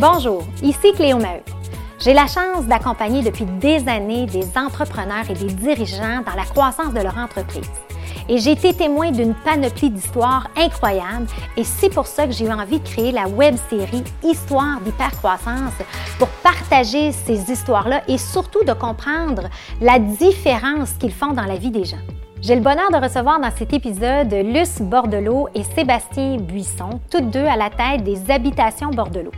Bonjour, ici Cléo Maheu. J'ai la chance d'accompagner depuis des années des entrepreneurs et des dirigeants dans la croissance de leur entreprise. Et j'ai été témoin d'une panoplie d'histoires incroyables et c'est pour ça que j'ai eu envie de créer la web série Histoire d'hypercroissance pour partager ces histoires-là et surtout de comprendre la différence qu'ils font dans la vie des gens. J'ai le bonheur de recevoir dans cet épisode Luce Bordelot et Sébastien Buisson, toutes deux à la tête des Habitations Bordelot.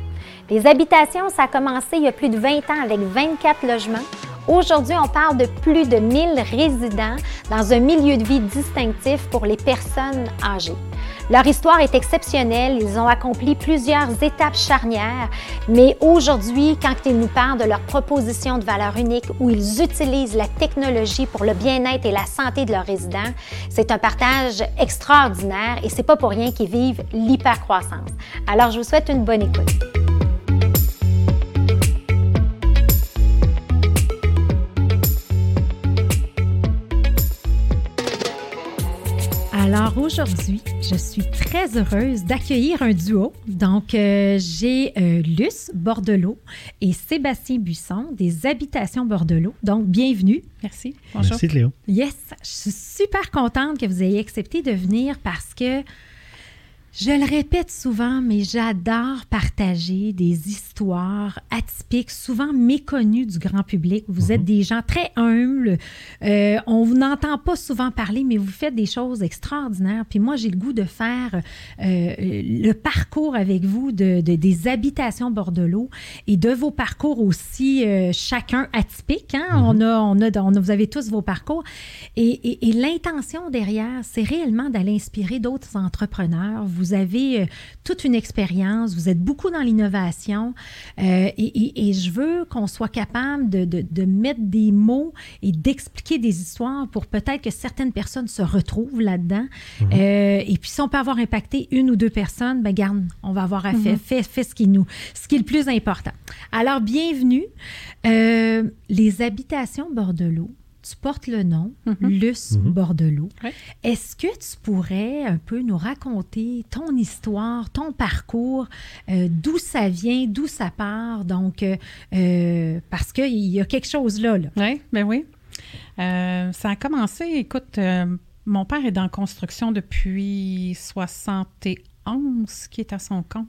Les habitations, ça a commencé il y a plus de 20 ans avec 24 logements. Aujourd'hui, on parle de plus de 1000 résidents dans un milieu de vie distinctif pour les personnes âgées. Leur histoire est exceptionnelle, ils ont accompli plusieurs étapes charnières, mais aujourd'hui, quand ils nous parlent de leur proposition de valeur unique où ils utilisent la technologie pour le bien-être et la santé de leurs résidents, c'est un partage extraordinaire et c'est pas pour rien qu'ils vivent l'hypercroissance. Alors, je vous souhaite une bonne écoute. Alors aujourd'hui, je suis très heureuse d'accueillir un duo. Donc, euh, j'ai euh, Luce Bordelot et Sébastien Busson des Habitations Bordelot. Donc, bienvenue. Merci. Bonjour. Merci, Cléo. Yes, je suis super contente que vous ayez accepté de venir parce que je le répète souvent, mais j'adore partager des histoires atypiques, souvent méconnues du grand public. Vous êtes mhm. des gens très humbles. Euh, on vous n'entend pas souvent parler, mais vous faites des choses extraordinaires. Puis moi, j'ai le goût de faire euh, le parcours avec vous de, des habitations Bordelot et de vos parcours aussi, euh, chacun atypique. Hein? Mhm. on, a, on, a, on, a, vous avez tous vos parcours. Et, et l'intention derrière, c'est réellement d'aller inspirer d'autres entrepreneurs vous avez euh, toute une expérience, vous êtes beaucoup dans l'innovation euh, et, je veux qu'on soit capable de, mettre des mots et d'expliquer des histoires pour peut-être que certaines personnes se retrouvent là-dedans. Mhm. Euh, et puis si on peut avoir impacté une ou deux personnes, ben garde, on va avoir à faire, mhm. fait, ce qui nous, ce qui est le plus important. Alors bienvenue. les habitations Bordelot tu portes le nom mm Luce mhm. Bordelot. Est-ce que tu pourrais un peu nous raconter ton histoire, ton parcours, euh, d'où ça vient, d'où ça part? Donc, euh, euh, parce qu'il y a quelque chose là. Oui, ben oui. ça a commencé, écoute, mon père est dans construction depuis 71, qui est à son compte,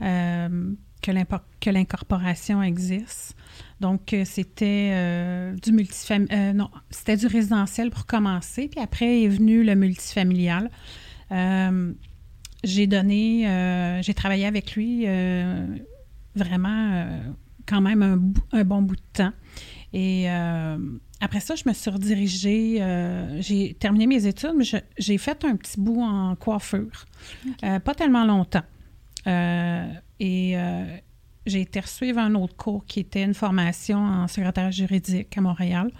que l'incorporation existe. Donc, euh, c'était euh, du multifam... Euh, non, c'était du résidentiel pour commencer, puis après est venu le multifamilial. j'ai donné, j'ai travaillé avec lui vraiment quand même un, bon bout de temps. Et après ça, je me suis redirigée, j'ai terminé mes études, mais j'ai fait un petit bout en coiffure. pas tellement longtemps. et j'ai été suivre un autre cours qui était une formation en secrétaire juridique à Montréal.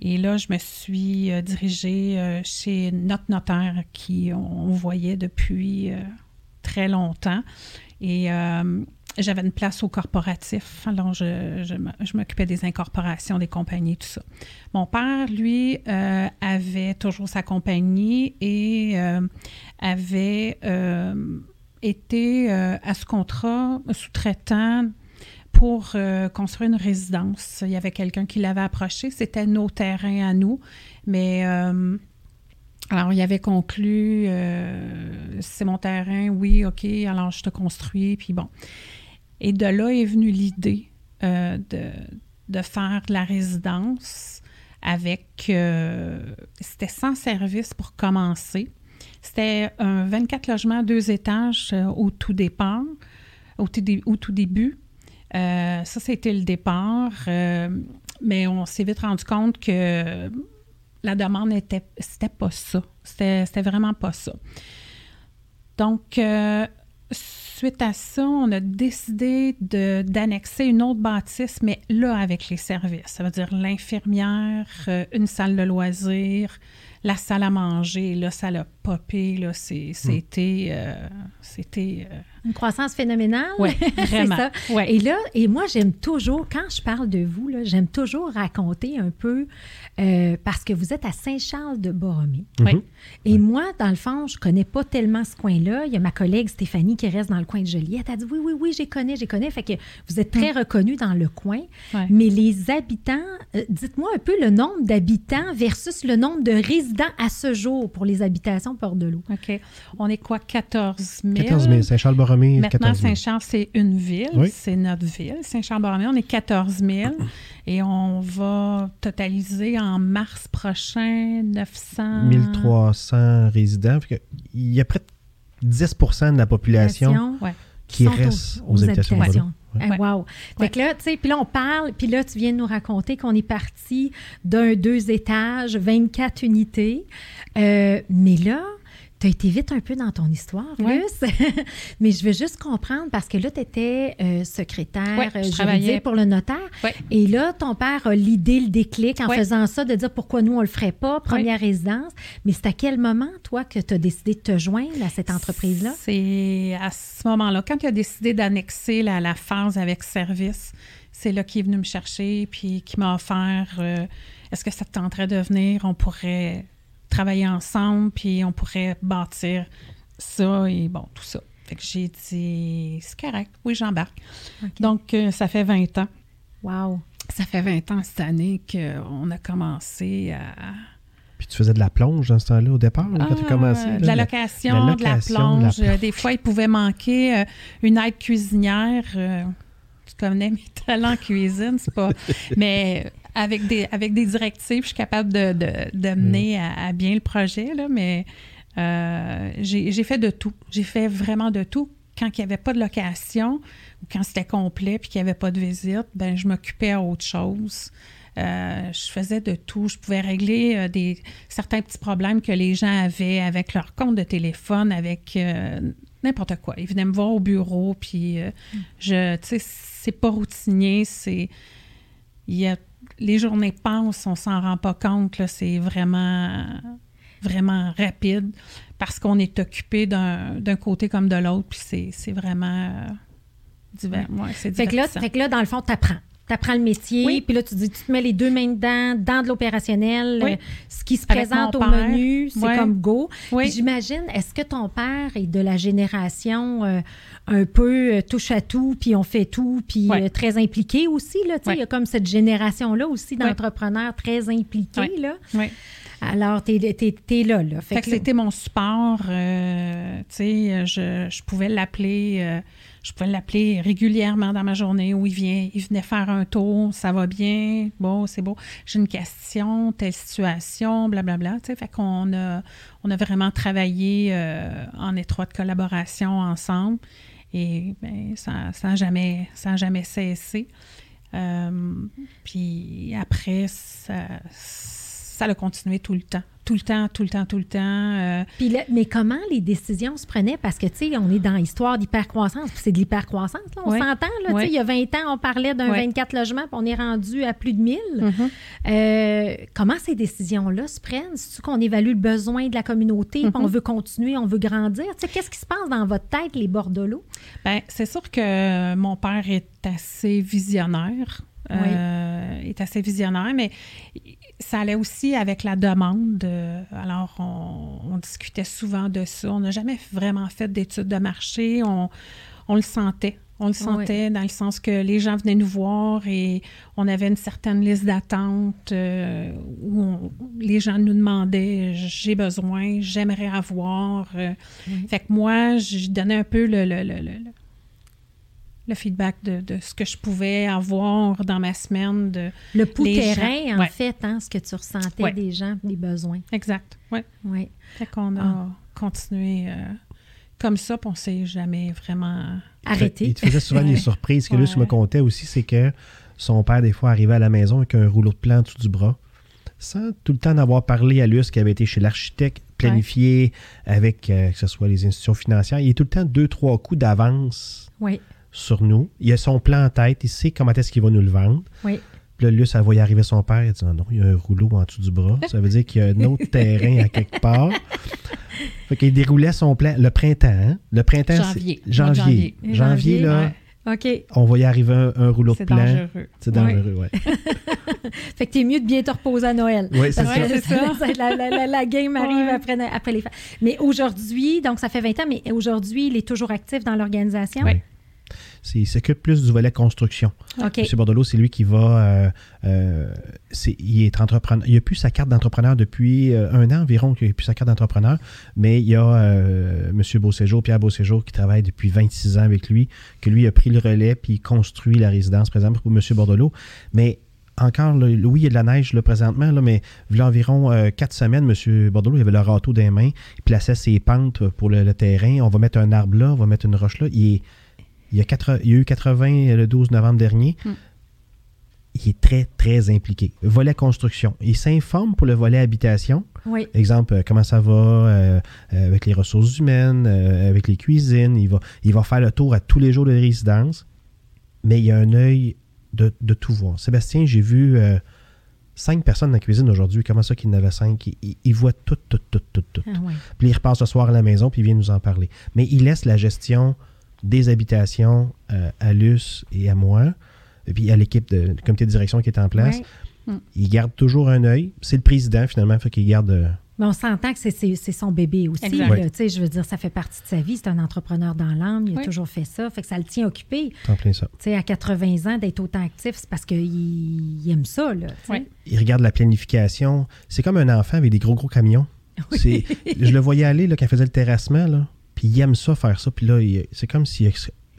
Et là, je me suis euh, dirigée euh, chez notre notaire qui on, voyait depuis euh, très longtemps. Et j'avais une place au corporatif. Alors, je, je, m'occupais des incorporations des compagnies, tout ça. Mon père, lui, avait toujours sa compagnie et avait été euh, à ce contrat sous-traitant pour euh, construire une résidence. Il y avait quelqu'un qui l'avait approché. C'était nos terrains à nous. Mais euh, alors, il avait conclu c'est mon terrain, oui, OK, alors je te construis. Puis bon. Et de là est venue l'idée de, de, faire la résidence avec. C'était sans service pour commencer. C'était un 24 logements, deux étages euh, au tout départ, au tout, début. Euh, ça, c'était le départ. Euh, mais on s'est vite rendu compte que la demande n'était c'était pas ça. C'était vraiment pas ça. Donc, suite à ça, on a décidé d'annexer une autre bâtisse, mais là, avec les services. Ça veut dire l'infirmière, une salle de loisirs, la salle à manger, là, ça l'a popé. Là, c'est- Hmm. c'était... euh, c'était... euh, Une croissance phénoménale? C'est vraiment. ça. Ouais. Et là, et moi, j'aime toujours, quand je parle de vous, là, j'aime toujours raconter un peu, euh, parce que vous êtes à Saint-Charles-de-Borromée. Oui. Et moi, dans le fond, je connais pas tellement ce coin-là. Il y a ma collègue Stéphanie qui reste dans le coin de Joliette. Elle dit oui, oui, oui, j'ai connais, j'ai connais. Fait que vous êtes très reconnu dans le coin. Ouais. Mais les habitants, euh, dites-moi un peu le nombre d'habitants versus le nombre de résidents à ce jour pour les habitations Port de l'eau. OK. On est quoi, 14 000? 14 000. Saint-Charles-Borromée, Maintenant, 14 000. Saint-Charles, c'est une ville. Oui. C'est notre ville. Saint-Charles-Borromée, on est 14 000. Et on va totaliser en mars prochain 900... 1300 résidents. Il y a près de 10% de la population Ouais. qui reste aux, habitations. habitations. Bordeaux. Eh, wow. Fait que là, tu sais, puis là, on parle, puis là, tu viens de nous raconter qu'on est parti d'un deux étages, 24 unités. Euh, mais là, tu as été vite un peu dans ton histoire, Ouais. Luce. mais je veux juste comprendre, parce que là, tu étais secrétaire Ouais, je euh, travaillais. pour le notaire. Ouais. Et là, ton père a l'idée, le déclic en faisant ça, de dire pourquoi nous, on le ferait pas, première résidence. Mais c'est à quel moment, toi, que tu as décidé de te joindre à cette entreprise-là? C'est à ce moment-là, quand il a décidé d'annexer la, la phase avec service, c'est là qu'il est venu me chercher, puis qui m'a offert euh, est-ce que ça te tenterait de venir? On pourrait travailler ensemble, puis on pourrait bâtir ça et bon, tout ça. Fait que j'ai dit c'est correct, oui, j'embarque. Donc, euh, ça fait 20 ans. Wow. Ça fait 20 ans cette année qu'on a commencé à. Puis tu faisais de la plonge dans ce temps-là au départ, là, quand tu as Ah, commencé? De la location, de la plonge. de la Des fois, il pouvait manquer euh, une aide cuisinière. euh, tu connais mes talents en cuisine, c'est pas. Mais avec des, avec des directives, je suis capable de, de, de mener à, à bien le projet, là, mais euh, j'ai j'ai fait de tout. J'ai fait vraiment de tout. Quand il n'y avait pas de location ou quand c'était complet puis qu'il n'y avait pas de visite, ben je m'occupais à autre chose. Euh, je faisais de tout. Je pouvais régler euh, des, certains petits problèmes que les gens avaient avec leur compte de téléphone, avec n'importe quoi. Ils venaient me voir au bureau, puis euh, je, tu sais, c'est pas routinier, c'est, il y a, les journées passent, on s'en rend pas compte, là, c'est vraiment, vraiment rapide parce qu'on est occupé d'un, d'un côté comme de l'autre, puis c'est, c'est vraiment euh, divers. Ouais, Fait que, là, fait que là, dans le fond, tu apprends. Tu apprends le métier, Oui. puis là, tu dis, tu te mets les deux mains dedans, dans de l'opérationnel. Oui. euh, ce qui se Avec présente au père. menu, c'est comme go. J'imagine, est-ce que ton père est de la génération euh, un peu euh, touche à tout, puis on fait tout, puis très impliqué aussi, là, tu sais, Ouais. il y a comme cette génération-là aussi d'entrepreneurs très impliqués, là. Oui. Alors, tu es, là, là. Fait, que, c'était mon support. tu sais, je, je pouvais l'appeler. Je pouvais l'appeler régulièrement dans ma journée où il vient, il venait faire un tour, ça va bien, bon, c'est beau, j'ai une question, telle situation, blablabla. Tu sais, fait qu'on a, on a vraiment travaillé euh, en étroite collaboration ensemble et ben, ça n'a jamais, ça jamais cessé. Euh, puis après, ça, ça a continué tout le temps. Tout le temps, tout le temps, tout le temps. euh, Puis là, mais comment les décisions se prenaient? Parce que, tu sais, on est dans l'histoire d'hypercroissance, puis c'est de l'hypercroissance, là, on Oui. s'entend, là, tu Oui. sais, il y a 20 ans, on parlait d'un Oui. 24 logements, puis on est rendu à plus de 1000. Mhm. Euh, comment ces décisions-là se prennent? C'est-tu qu'on évalue le besoin de la communauté, puis on veut continuer, on veut grandir? Tu sais, qu'est-ce qui se passe dans votre tête, les bordeaux? Ben, c'est sûr que mon père est assez visionnaire. euh, est assez visionnaire, mais ça allait aussi avec la demande. euh, alors, on, on discutait souvent de ça. On n'a jamais vraiment fait d'études de marché. On, on le sentait. On le sentait dans le sens que les gens venaient nous voir et on avait une certaine liste d'attente euh, où on- les gens nous demandaient j'ai besoin, j'aimerais avoir. euh. Fait que moi, je donnais un peu le, le, le, le- le- feedback de, de ce que je pouvais avoir dans ma semaine. De... Le pouls terrain, gens, en ouais. fait, hein, ce que tu ressentais Ouais. des gens, des besoins. Exact. Oui. Oui. Fait qu'on a Ah. continué euh, comme ça, puis on s'est jamais vraiment. Arrêté. Il te faisait souvent des Ouais. surprises. Ce que lui Ouais. me contait aussi, c'est que son père, des fois, arrivait à la maison avec un rouleau de plan en dessous du bras, sans tout le temps d'avoir parlé à Luce qui avait été chez l'architecte, planifié avec, euh, que ce soit les institutions financières. Il est tout le temps deux, trois coups d'avance Oui. Sur nous. Il a son plan en tête, il sait comment est-ce qu'il va nous le vendre. Oui. Puis là, Luce, elle voyait arriver son père. Elle dit Non, il y a un rouleau en dessous du bras. Ça veut dire qu'il y a un autre terrain à quelque part. Fait qu'il déroulait son plan le printemps. hein. Le printemps, Janvier. c'est janvier. Janvier. Janvier, Janvier, là, OK. on voyait arriver un, un rouleau de C'est plan. dangereux. C'est dangereux, ouais. Fait que t'es mieux de bien te reposer à Noël. Oui, c'est ça. que c'est ça. la, la- la- la game arrive Ouais. après, après les fêtes. Mais aujourd'hui, donc ça fait 20 ans, mais aujourd'hui, il est toujours actif dans l'organisation. Il s'occupe plus du volet construction. M. Bordelot, c'est lui qui va. euh, euh, il est entrepreneur. Il n'a plus sa carte d'entrepreneur depuis euh, un an environ qu'il n'a plus sa carte d'entrepreneur. Mais il y a M. Beauséjour, Pierre Beauséjour, qui travaille depuis 26 ans avec lui, que lui a pris le relais puis il construit la résidence présente pour M. Bordelot. Mais encore, là, oui, il y a de la neige là, présentement, là, mais il y a environ euh, quatre semaines, M. Bordelot il avait le râteau des mains, il plaçait ses pentes pour le, le terrain. On va mettre un arbre là, on va mettre une roche là. Il, est- il y a, quatre- il y a eu 80 le 12 novembre dernier. Mm. Il est très, très impliqué. Volet construction. Il s'informe pour le volet habitation. Oui. Exemple, euh, comment ça va euh, euh, avec les ressources humaines, euh, avec les cuisines. Il va, il va faire le tour à tous les jours de résidence. Mais il y a un œil de, de tout voir. Sébastien, j'ai vu euh, cinq personnes dans la cuisine aujourd'hui. Comment ça qu'il en avait cinq? Il, voit tout, tout, tout, tout, tout. Ah. Puis il repart ce soir à la maison, puis il vient nous en parler. Mais il laisse la gestion des habitations euh, à Luce et à moi, et puis à l'équipe de, du comité de direction qui est en place. Ouais. Il garde toujours un œil. C'est le président, finalement, fait qu'il garde... euh, Mais on s'entend que c'est- c'est c'est son bébé aussi. Là. Oui. Tu sais, Je veux dire, ça fait partie de sa vie. C'est un entrepreneur dans l'âme. Il a toujours fait ça. Fait que ça le tient occupé. en plein ça. Tu sais, à 80 ans, d'être autant actif, c'est parce qu'il il aime ça. Là, tu sais. Oui. Il regarde la planification. C'est comme un enfant avec des gros, gros camions. C'est- Je le voyais aller là, quand il faisait le terrassement, là, puis il aime ça, faire ça. Puis là, c'est comme si...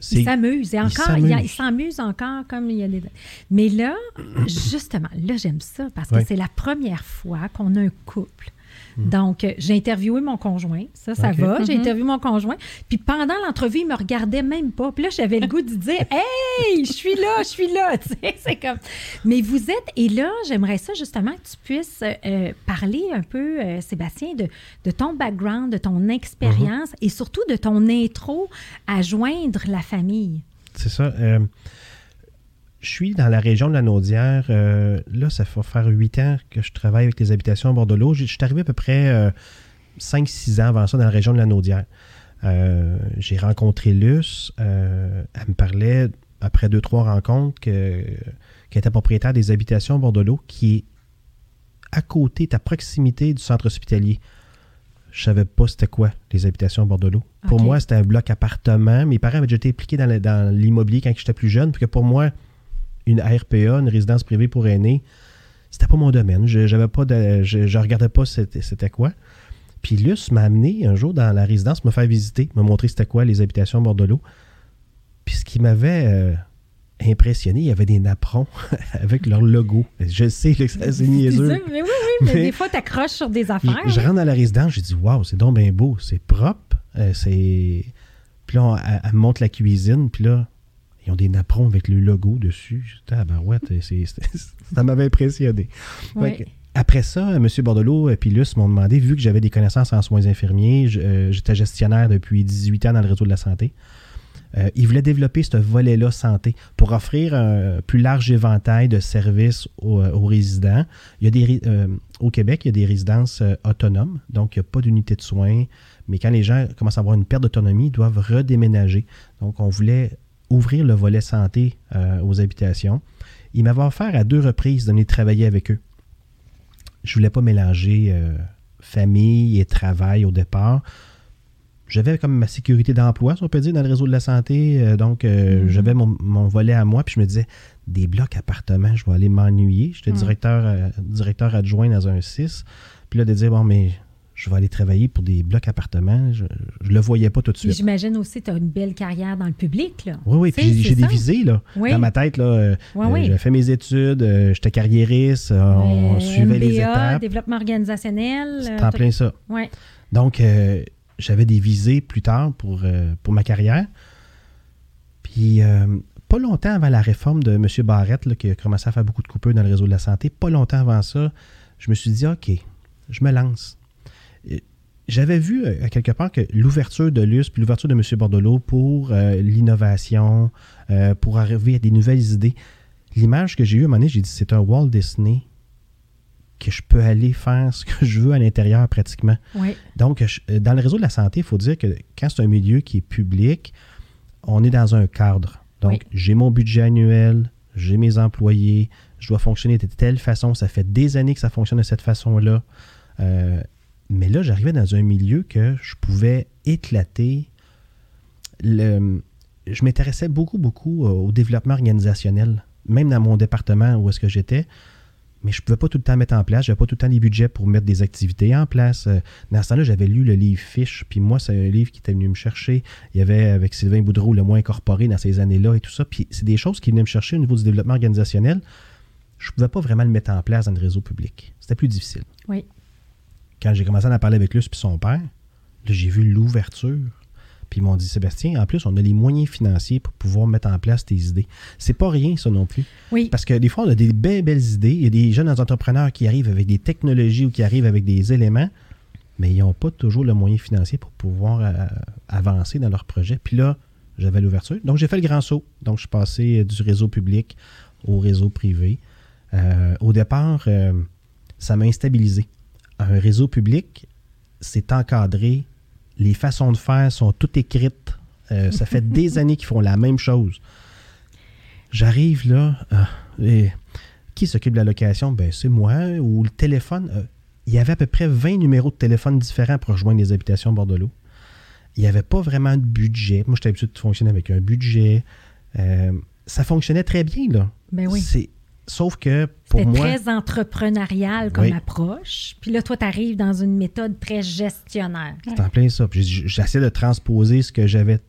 c'est- Il s'amuse. Et encore, il, s'amuse. a- il s'amuse encore comme il y a des. Mais là, justement, là, j'aime ça parce que Ouais. c'est la première fois qu'on a un couple. Donc, euh, j'ai interviewé mon conjoint. Ça, ça va. J'ai Mhm. interviewé mon conjoint. Puis pendant l'entrevue, il me regardait même pas. Puis là, j'avais le goût de dire Hey, je suis là, je suis là. Tu sais, c'est comme. Mais vous êtes. Et là, j'aimerais ça justement que tu puisses euh, parler un peu, euh, Sébastien, de, de ton background, de ton expérience et surtout de ton intro à joindre la famille. C'est ça. euh, je suis dans la région de la Naudière. euh, là, ça va faire huit ans que je travaille avec les habitations à Bordelot. Je je suis arrivé à peu près 5-6 ans avant ça dans la région de la Naudière. Euh, J'ai rencontré Luce. euh, elle me parlait, après deux, trois rencontres, que- qu'elle était propriétaire des habitations à Bordelot, qui est à côté, à proximité du centre hospitalier. Je savais pas c'était quoi les habitations à Bordelot. Pour Ok. moi, c'était un bloc appartement. Mes parents avaient déjà été impliqués dans dans l'immobilier quand j'étais plus jeune, puis que pour moi, une RPA, une résidence privée pour aînés, c'était pas mon domaine. Je j'avais pas de, je, je regardais pas c'était c'était quoi. Puis Luce m'a amené un jour dans la résidence, me faire visiter, me montrer c'était quoi les habitations à Bordelot. Puis ce qui m'avait euh, impressionné, il y avait des napperons avec leur logo. Je sais que c'est niaiseux. C'est ça, mais oui, oui, mais, Mais- des fois, tu accroches sur des affaires. je rentre dans la résidence, j'ai dit Waouh, c'est donc bien beau, c'est propre. euh, c'est. Puis là, on- elle, elle me montre la cuisine, puis là, ils ont des napperons avec le logo dessus. Ouais, c'est- ça m'avait impressionné. Oui. Après ça, M. Bordelot et puis Luce m'ont demandé, vu que j'avais des connaissances en soins infirmiers, euh, j'étais gestionnaire depuis 18 ans dans le réseau de la santé. euh, ils voulaient développer ce volet-là santé pour offrir un plus large éventail de services aux, euh, aux résidents. Il y a des, euh, au Québec, il y a des résidences euh, autonomes, donc il n'y a pas d'unité de soins. Mais quand les gens commencent à avoir une perte d'autonomie, ils doivent redéménager. Donc, on voulait ouvrir le volet santé euh, aux habitations. Ils m'avaient offert à deux reprises de venir travailler avec eux. Je voulais pas mélanger euh, famille et travail au départ. J'avais comme ma sécurité d'emploi, si on peut dire, dans le réseau de la santé. Euh, donc, Mhm. j'avais mon, mon volet à moi. Puis je me disais, des blocs appartements, je vais aller m'ennuyer. J'étais Mhm. directeur, directeur adjoint dans un 6. Puis là, de dire, bon, mais je vais aller travailler pour des blocs appartements, je ne le voyais pas tout de suite. j'imagine aussi que tu as une belle carrière dans le public. Là. Oui, oui, puis j'ai- j'ai des visées, là. Oui. Dans ma tête, là, euh, Oui, euh, oui. j'avais fait mes études, euh, j'étais carriériste, euh, on suivait les étapes. développement organisationnel. C'est en plein ça. Oui. Donc, j'avais des visées plus tard pour, pour ma carrière. Puis, pas longtemps avant la réforme de M. Barrette, là, qui a commencé à faire beaucoup de coupures dans le réseau de la santé, pas longtemps avant ça, je me suis dit, OK, je me lance. J'avais vu euh, à quelque part que l'ouverture de l'US puis l'ouverture de M. Bordelot pour euh, l'innovation, euh, pour arriver à des nouvelles idées, l'image que j'ai eue à un moment donné, j'ai dit c'est un Walt Disney que je peux aller faire ce que je veux à l'intérieur pratiquement. Oui. Donc, je- dans le réseau de la santé, il faut dire que quand c'est un milieu qui est public, on est dans un cadre. Donc, Oui. j'ai mon budget annuel, j'ai mes employés, je dois fonctionner de telle façon. Ça fait des années que ça fonctionne de cette façon-là. Euh, mais là, j'arrivais dans un milieu que je pouvais éclater. Le, je m'intéressais beaucoup, beaucoup euh, au développement organisationnel, même dans mon département où est-ce que j'étais. Mais je ne pouvais pas tout le temps mettre en place. Je n'avais pas tout le temps les budgets pour mettre des activités en place. Euh, Dans ce temps-là, j'avais lu le livre Fiche. Puis moi, c'est un livre qui était venu me chercher. Il y avait avec Sylvain Boudreau le moins incorporé dans ces années-là et tout ça. Puis c'est des choses qui venaient me chercher au niveau du développement organisationnel. Je ne pouvais pas vraiment le mettre en place dans le réseau public. C'était plus difficile. Oui. Quand j'ai commencé à en parler avec Luce puis son père, là, j'ai vu l'ouverture. Puis ils m'ont dit, Sébastien, en plus, on a les moyens financiers pour pouvoir mettre en place tes idées. C'est pas rien, ça non plus. Oui. Parce que des fois, on a des belles, belles idées. Il y a des jeunes entrepreneurs qui arrivent avec des technologies ou qui arrivent avec des éléments, mais ils n'ont pas toujours le moyen financier pour pouvoir euh, avancer dans leur projet. Puis là, j'avais l'ouverture. Donc, j'ai fait le grand saut. Donc, je suis passé euh, du réseau public au réseau privé. Euh, au départ, euh, ça m'a instabilisé. Un réseau public, c'est encadré. Les façons de faire sont toutes écrites. Euh, ça fait des années qu'ils font la même chose. J'arrive là, ah, et qui s'occupe de la location? Ben, c'est moi. Ou le téléphone. euh, il y avait à peu près 20 numéros de téléphone différents pour rejoindre les habitations bord de l'eau. Il n'y avait pas vraiment de budget. Moi, j'étais habitué de fonctionner avec un budget. Euh, ça fonctionnait très bien, là. Ben oui. Sauf que pour moi. très entrepreneurial comme Oui. approche. Puis là, toi, tu arrives dans une méthode très gestionnaire. C'est en plein ça. J'essaie de transposer ce que j'avais,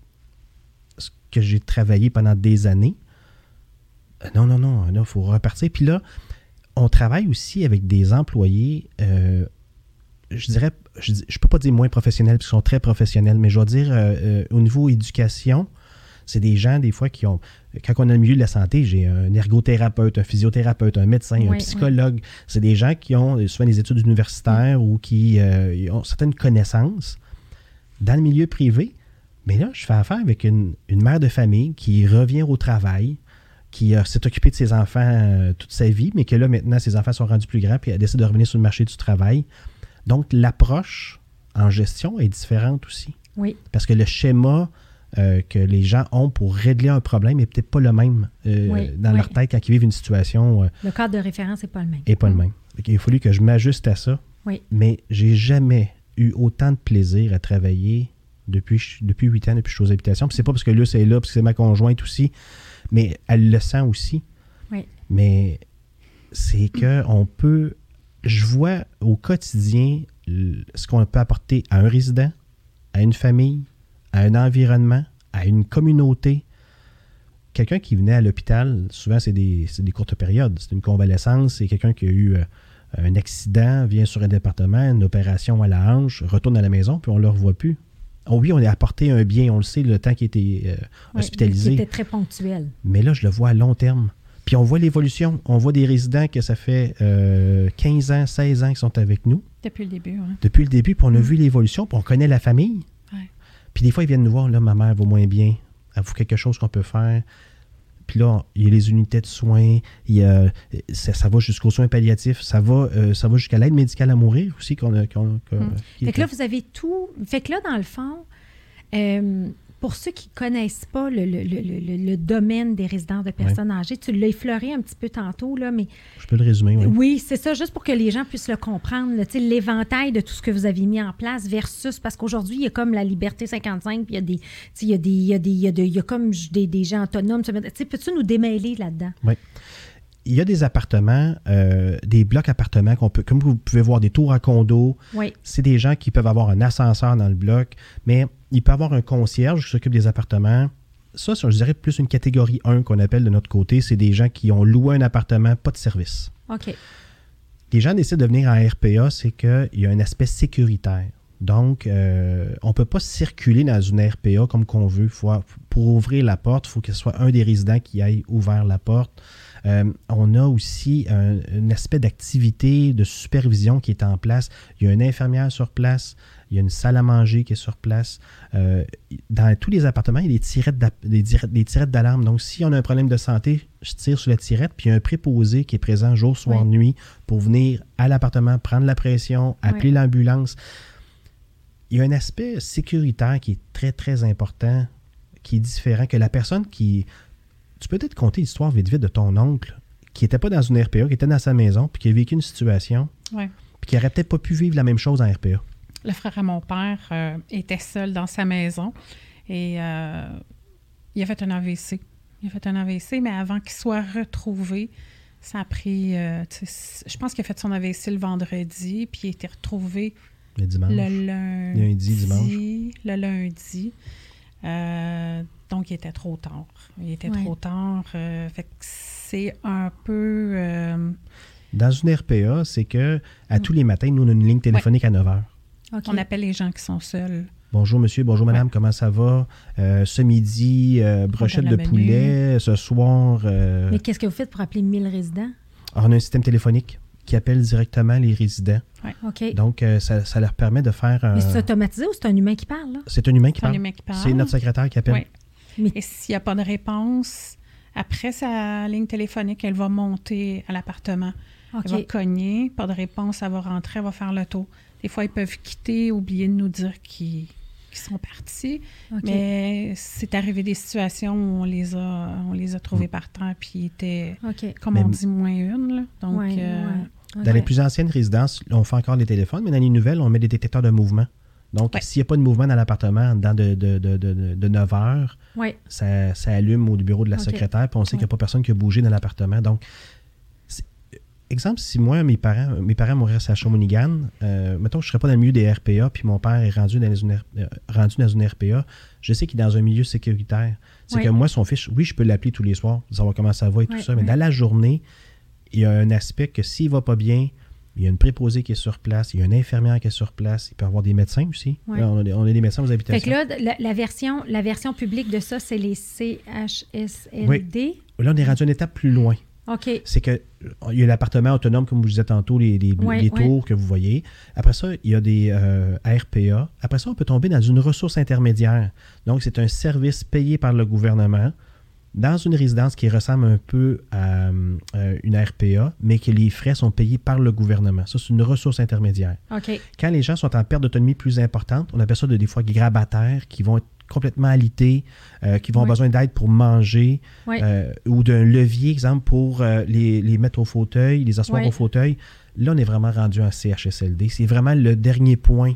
ce que j'ai travaillé pendant des années. Euh, Non, non, non, il faut repartir. Puis là, on travaille aussi avec des employés, euh, je dirais, je ne peux pas dire moins professionnels, parce qu'ils sont très professionnels, mais je dois dire, euh, euh, au niveau éducation, c'est des gens, des fois, qui ont. Quand on est dans le milieu de la santé, j'ai un ergothérapeute, un physiothérapeute, un médecin, un Oui, psychologue. C'est des gens qui ont souvent des études universitaires ou qui euh, ont certaines connaissances dans le milieu privé. Mais là, je fais affaire avec une, une mère de famille qui revient au travail, qui euh, s'est occupée de ses enfants euh, toute sa vie, mais que là, maintenant, ses enfants sont rendus plus grands, puis elle décide de revenir sur le marché du travail. Donc, l'approche en gestion est différente aussi. Oui. Parce que le schéma euh, que les gens ont pour régler un problème n'est peut-être pas le même euh, Oui, dans oui. leur tête quand ils vivent une situation euh, Le cadre de référence n'est pas le même. pas le même. Fait il a fallu que je m'ajuste à ça. Oui. Mais j'ai jamais eu autant de plaisir à travailler depuis, depuis 8 ans, depuis que je suis aux habitations. Puis c'est pas parce que Luce est là, parce que c'est ma conjointe aussi, mais elle le sent aussi. Oui. Mais c'est que on peut. Je vois au quotidien ce qu'on peut apporter à un résident, à une famille, à un environnement, à une communauté. Quelqu'un qui venait à l'hôpital, souvent c'est des, c'est des courtes périodes. C'est une convalescence, c'est quelqu'un qui a eu euh, un accident, vient sur un département, une opération à la hanche, retourne à la maison, puis on ne le revoit plus. Oh oui, on a apporté un bien, on le sait, le temps qui était euh, Oui, hospitalisé. Qui était très ponctuel. Mais là, je le vois à long terme. Puis on voit l'évolution. On voit des résidents que ça fait euh, 15 ans, 16 ans qu'ils sont avec nous Depuis le début, ouais. depuis le début. Puis on a vu l'évolution, puis on connaît la famille. Puis des fois, ils viennent nous voir, là, ma mère va moins bien. Avoue quelque chose qu'on peut faire. Puis là, il y a les unités de soins, il y a, ça, ça va jusqu'aux soins palliatifs, ça va, euh, ça va jusqu'à l'aide médicale à mourir aussi qu'on a. Mm. qui Fait que là, vous avez tout. Fait que là, dans le fond, euh, pour ceux qui ne connaissent pas le, le- le- le- domaine des résidences de personnes âgées, tu l'as effleuré un petit peu tantôt, là, mais je peux le résumer, oui. oui, c'est ça, juste pour que les gens puissent le comprendre, l'éventail de tout ce que vous avez mis en place versus, parce qu'aujourd'hui, il y a comme la Liberté 55, puis il y a des, il y a des, il y a des, il y a de- il y a comme des, des gens autonomes. Peux-tu nous démêler là-dedans? Il y a des appartements, euh, des blocs appartements qu'on peut, comme vous pouvez voir, des tours à condos, Oui, c'est des gens qui peuvent avoir un ascenseur dans le bloc, mais il peut avoir un concierge qui s'occupe des appartements. Ça, c'est, je dirais, plus une catégorie 1 qu'on appelle de notre côté. C'est des gens qui ont loué un appartement, pas de service. OK. Les gens décident de venir en RPA, c'est qu'il y a un aspect sécuritaire. Donc, euh, on ne peut pas circuler dans une RPA comme qu'on veut. Faut- pour ouvrir la porte, il faut que ce soit un des résidents qui aille ouvert la porte. Euh, on a aussi un, un aspect d'activité, de supervision qui est en place. Il y a une infirmière sur place, il y a une salle à manger qui est sur place. Euh, dans tous les appartements, il y a des tirettes des dire- des tirettes d'alarme. Donc, si on a un problème de santé, je tire sur la tirette, puis il y a un préposé qui est présent jour, soir, Oui. nuit pour venir à l'appartement, prendre la pression, appeler Oui. l'ambulance. Il y a un aspect sécuritaire qui est très, très important, qui est différent que la personne qui... Tu peux peut-être compter l'histoire vite vite de ton oncle qui n'était pas dans une RPA, qui était dans sa maison, puis qui a vécu une situation, Ouais. puis qui n'aurait peut-être pas pu vivre la même chose en RPA. Le frère à mon père euh, était seul dans sa maison et euh, il a fait un AVC. Il a fait un AVC, mais avant qu'il soit retrouvé, ça a pris. euh, je pense qu'il a fait son AVC le vendredi, puis il a été retrouvé Le dimanche. le lundi. Lundi, dimanche. Le lundi. Euh, donc, il était trop tard. Il était Ouais. trop tard. euh, fait que c'est un peu. euh, Dans une RPA, c'est que Mm. à tous les matins, nous, on a une ligne téléphonique à 9 h. On appelle les gens qui sont seuls. Bonjour monsieur, bonjour madame, comment ça va? Euh, ce midi, euh, brochette de menu. poulet. Ce soir, euh, Mais qu'est-ce que vous faites pour appeler 1000 résidents? on a un système téléphonique qui appelle directement les résidents. OK. Donc, euh, ça, ça leur permet de faire un... Mais c'est automatisé ou c'est un humain qui parle, là? C'est un humain qui C'est un parle. humain qui parle. C'est notre secrétaire qui appelle. Oui. Mais- Et s'il n'y a pas de réponse, après sa ligne téléphonique, elle va monter à l'appartement. Elle va OK. cogner, pas de réponse, elle va rentrer, elle va faire le tour. Des fois, ils peuvent quitter, oublier de nous dire qu'ils sont partis. Mais c'est arrivé des situations où on les a, on les a trouvés par terre, puis ils étaient, comme Mais- on dit, moins une. là. Donc, Ouais, euh, ouais. Dans les plus anciennes résidences, on fait encore les téléphones, mais dans les nouvelles, on met des détecteurs de mouvement. Donc, Ouais. s'il n'y a pas de mouvement dans l'appartement dans de, de, de, de, de 9 heures, Ouais. ça, ça allume au bureau de la secrétaire, puis on sait qu'il n'y a pas personne qui a bougé dans l'appartement. Donc, exemple, si moi, mes parents, mes parents mourraient à Shawinigan, euh, mettons que je ne serais pas dans le milieu des RPA, puis mon père est rendu dans une, euh, rendu dans une RPA, je sais qu'il est dans un milieu sécuritaire. C'est que moi, son fils, oui, je peux l'appeler tous les soirs, savoir comment ça va et tout ça, mais dans la journée, il y a un aspect que s'il va pas bien, il y a une préposée qui est sur place, il y a une infirmière qui est sur place, il peut y avoir des médecins aussi. Ouais. Là, on, a des, on a des médecins aux Fait habitations. que là, la, la version, la version publique de ça, c'est les CHSLD. Là, on est rendu une étape plus loin. C'est que il y a l'appartement autonome, comme je vous disais tantôt, les, les- tours que vous voyez. Après ça, il y a des euh, RPA. Après ça, on peut tomber dans une ressource intermédiaire. Donc, c'est un service payé par le gouvernement dans une résidence qui ressemble un peu à euh, une RPA, mais que les frais sont payés par le gouvernement. Ça, c'est une ressource intermédiaire. Quand les gens sont en perte d'autonomie plus importante, on appelle ça de, des fois grabataires qui vont être complètement alités, euh, qui vont avoir besoin d'aide pour manger, Oui. euh, ou d'un levier, exemple, pour euh, les, les mettre au fauteuil, les asseoir Oui. au fauteuil. Là, on est vraiment rendu en CHSLD. C'est vraiment le dernier point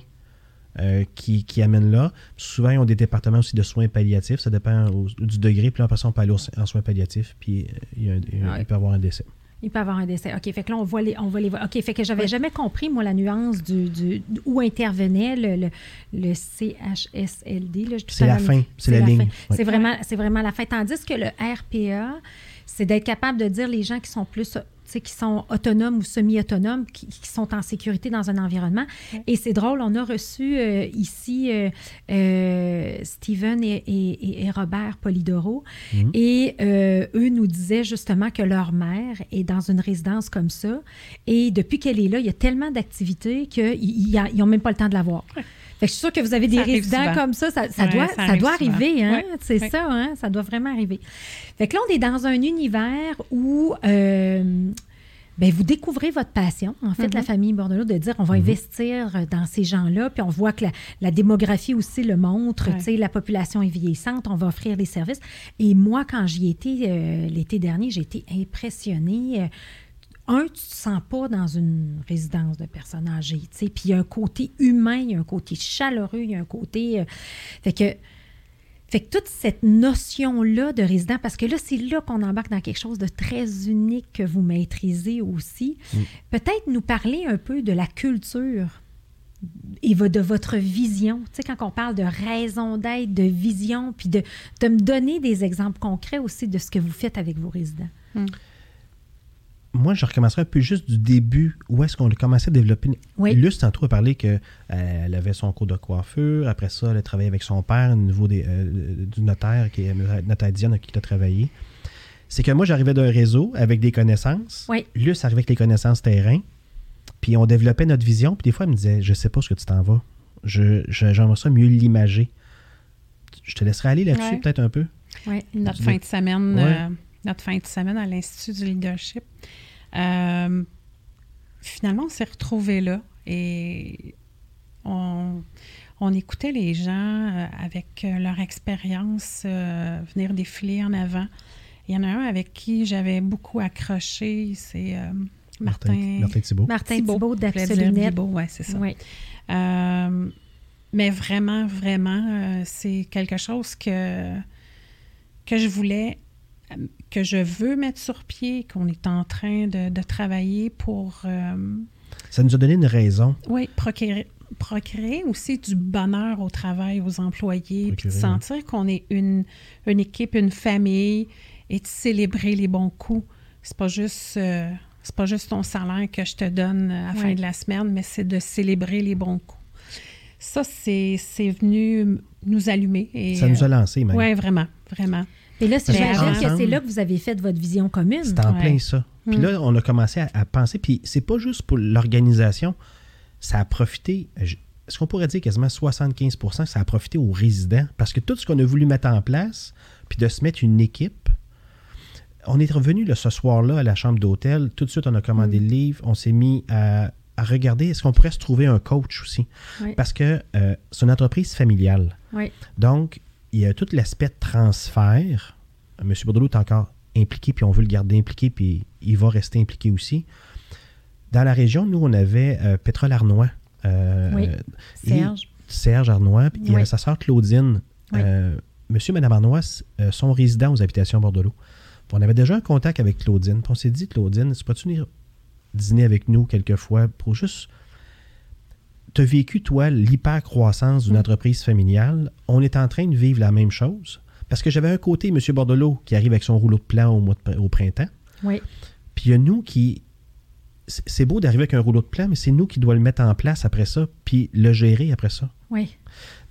euh, qui, qui amène là. Souvent, ils ont des départements aussi de soins palliatifs. Ça dépend au- du degré. Puis là, ça, on peut aller en soins palliatifs. Puis il, y a un- il y a- Ouais. il peut y avoir un décès. Il peut avoir un décès. OK, fait que là, on voit les, on voit les OK, fait que j'avais jamais compris, moi, la nuance du, du- où intervenait le, le, le CHSLD. C'est la fin, c'est la ligne. C'est vraiment, vraiment la fin. Tandis que le RPA, c'est d'être capable de dire les gens qui sont plus, qui sont autonomes ou semi-autonomes, qui, qui sont en sécurité dans un environnement. Et c'est drôle, on a reçu euh, ici euh, euh, Steven et, et- et Robert Polidoro. Mhm. Et euh, eux nous disaient justement que leur mère est dans une résidence comme ça. Et depuis qu'elle est là, il y a tellement d'activités qu'ils n'ont même pas le temps de la voir. Fait que je suis sûre que vous avez des Ça résidents comme ça. Ça, ça Ouais, doit, ça doit souvent. arriver, hein? C'est ça, hein? Ça doit vraiment arriver. Fait que là, on est dans un univers où euh, ben, vous découvrez votre passion, en fait, la famille Bordelot, de dire on va investir dans ces gens-là, puis on voit que la, la démographie aussi le montre, Ouais. tu sais, la population est vieillissante, on va offrir des services. Et moi, quand j'y étais euh, l'été dernier, j'ai été impressionnée. Euh, un, tu te sens pas dans une résidence de personnes âgées, tu sais, puis il y a un côté humain, il y a un côté chaleureux, il y a un côté... euh, fait que... Fait que toute cette notion-là de résident, parce que là, c'est là qu'on embarque dans quelque chose de très unique que vous maîtrisez aussi. Peut-être nous parler un peu de la culture et de votre vision. Tu sais, quand on parle de raison d'être, de vision, puis de, de me donner des exemples concrets aussi de ce que vous faites avec vos résidents. Moi, je recommencerai un peu juste du début. Où est-ce qu'on a commencé à développer Oui. Luce, tantôt, a parlé qu'elle avait son cours de coiffure. Après ça, elle a travaillé avec son père au niveau des, euh, du notaire, qui est notaire Diane, avec qui elle a travaillé. C'est que moi, j'arrivais d'un réseau avec des connaissances. Oui. Luce arrivait avec les connaissances terrain. Puis on développait notre vision. Puis des fois, elle me disait Je sais pas ce que tu t'en vas. Je, je- j'aimerais ça mieux l'imager. Je te laisserai aller là-dessus, Ouais. peut-être un peu. Oui. notre fin de semaine, Ouais. euh, notre fin de semaine à l'Institut du leadership. Euh, finalement, on s'est retrouvés là et on, on écoutait les gens euh, avec euh, leur expérience euh, venir défiler en avant. Il y en a un avec qui j'avais beaucoup accroché, c'est euh, Martin, Martin Thibault. Martin Thibault. Thibault ouais, c'est ça. Oui. Euh, mais vraiment, vraiment, euh, c'est quelque chose que, que je voulais, que je veux mettre sur pied, qu'on est en train de, de travailler pour, euh, Ça nous a donné une raison. oui, procurer, procurer aussi du bonheur au travail, aux employés, puis de sentir qu'on est une, une équipe, une famille, et de célébrer les bons coups. C'est pas juste... euh, c'est pas juste ton salaire que je te donne à la fin Ouais. de la semaine, mais c'est de célébrer les bons coups. Ça, c'est c'est venu nous allumer. Et, Ça nous a lancé, même. Oui, vraiment, vraiment. Et là, j'imagine que c'est là que vous avez fait votre vision commune. C'est en Ouais. plein ça. Puis Mm. là, on a commencé à, à penser, puis c'est pas juste pour l'organisation, ça a profité, est-ce qu'on pourrait dire quasiment 75 que ça a profité aux résidents? Parce que tout ce qu'on a voulu mettre en place, puis de se mettre une équipe, on est revenu là, ce soir-là à la chambre d'hôtel, tout de suite on a commandé Mm. le livre, on s'est mis à, à regarder, est-ce qu'on pourrait se trouver un coach aussi? Oui. Parce que euh, c'est une entreprise familiale. Oui. Donc, il y a tout l'aspect de transfert. M. Bordelot est encore impliqué, puis on veut le garder impliqué, puis il va rester impliqué aussi. Dans la région, nous, on avait euh, Pétrole Arnois. euh, Oui. Serge. Serge Arnois, puis il y sa sœur Claudine. Oui. Euh, Monsieur et Mme Arnois euh, sont résidents aux habitations Bordelot. Puis on avait déjà un contact avec Claudine. Puis on s'est dit, Claudine, c'est pas-tu venir dîner avec nous quelquefois pour juste. Tu as vécu, toi, l'hyper-croissance d'une Mm. entreprise familiale. On est en train de vivre la même chose. Parce que j'avais un côté, M. Bordelot, qui arrive avec son rouleau de plan au, mois de au printemps. Oui. Puis il y a nous qui. c'est- beau d'arriver avec un rouleau de plan, mais c'est nous qui doit le mettre en place après ça, puis le gérer après ça. Oui.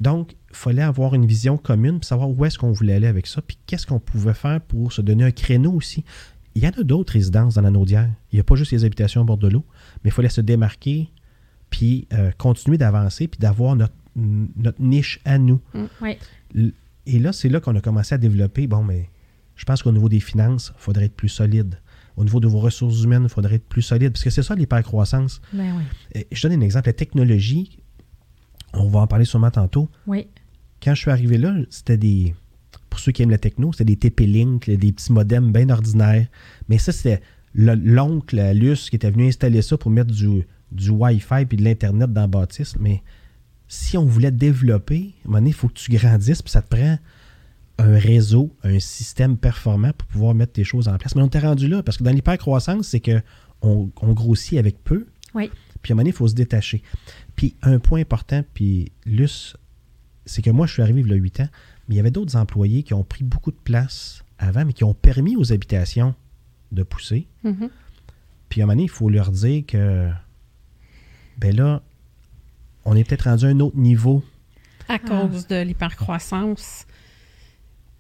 Donc, il fallait avoir une vision commune, puis savoir où est-ce qu'on voulait aller avec ça, puis qu'est-ce qu'on pouvait faire pour se donner un créneau aussi. Il y en a d'autres résidences dans la Naudière. Il n'y a pas juste les habitations à bord de l'eau, mais il fallait se démarquer, puis euh, continuer d'avancer, puis d'avoir notre, notre niche à nous. L- Et là, c'est là qu'on a commencé à développer. Bon, mais je pense qu'au niveau des finances, il faudrait être plus solide. Au niveau de vos ressources humaines, il faudrait être plus solide, parce que c'est ça l'hypercroissance. Ben oui. Je donne un exemple. La technologie, on va en parler sûrement tantôt Oui. quand je suis arrivé là, c'était des. Pour ceux qui aiment la techno, c'était des TP-Link, des petits modems bien ordinaires. Mais ça, c'était le- l'oncle Luce qui était venu installer ça pour mettre du, du Wi-Fi puis de l'Internet dans la bâtisse. Mais si on voulait développer, à un moment donné, il faut que tu grandisses, puis ça te prend un réseau, un système performant pour pouvoir mettre tes choses en place. Mais on t'est rendu là, parce que dans l'hypercroissance, c'est que on, on grossit avec peu, Oui. puis à un moment donné, il faut se détacher. Puis un point important, puis Luce, c'est que moi, je suis arrivé il y a 8 ans, mais il y avait d'autres employés qui ont pris beaucoup de place avant, mais qui ont permis aux habitations de pousser. Mhm. Puis à un moment donné, il faut leur dire que, ben là, on est peut-être rendu à un autre niveau. À cause de l'hypercroissance,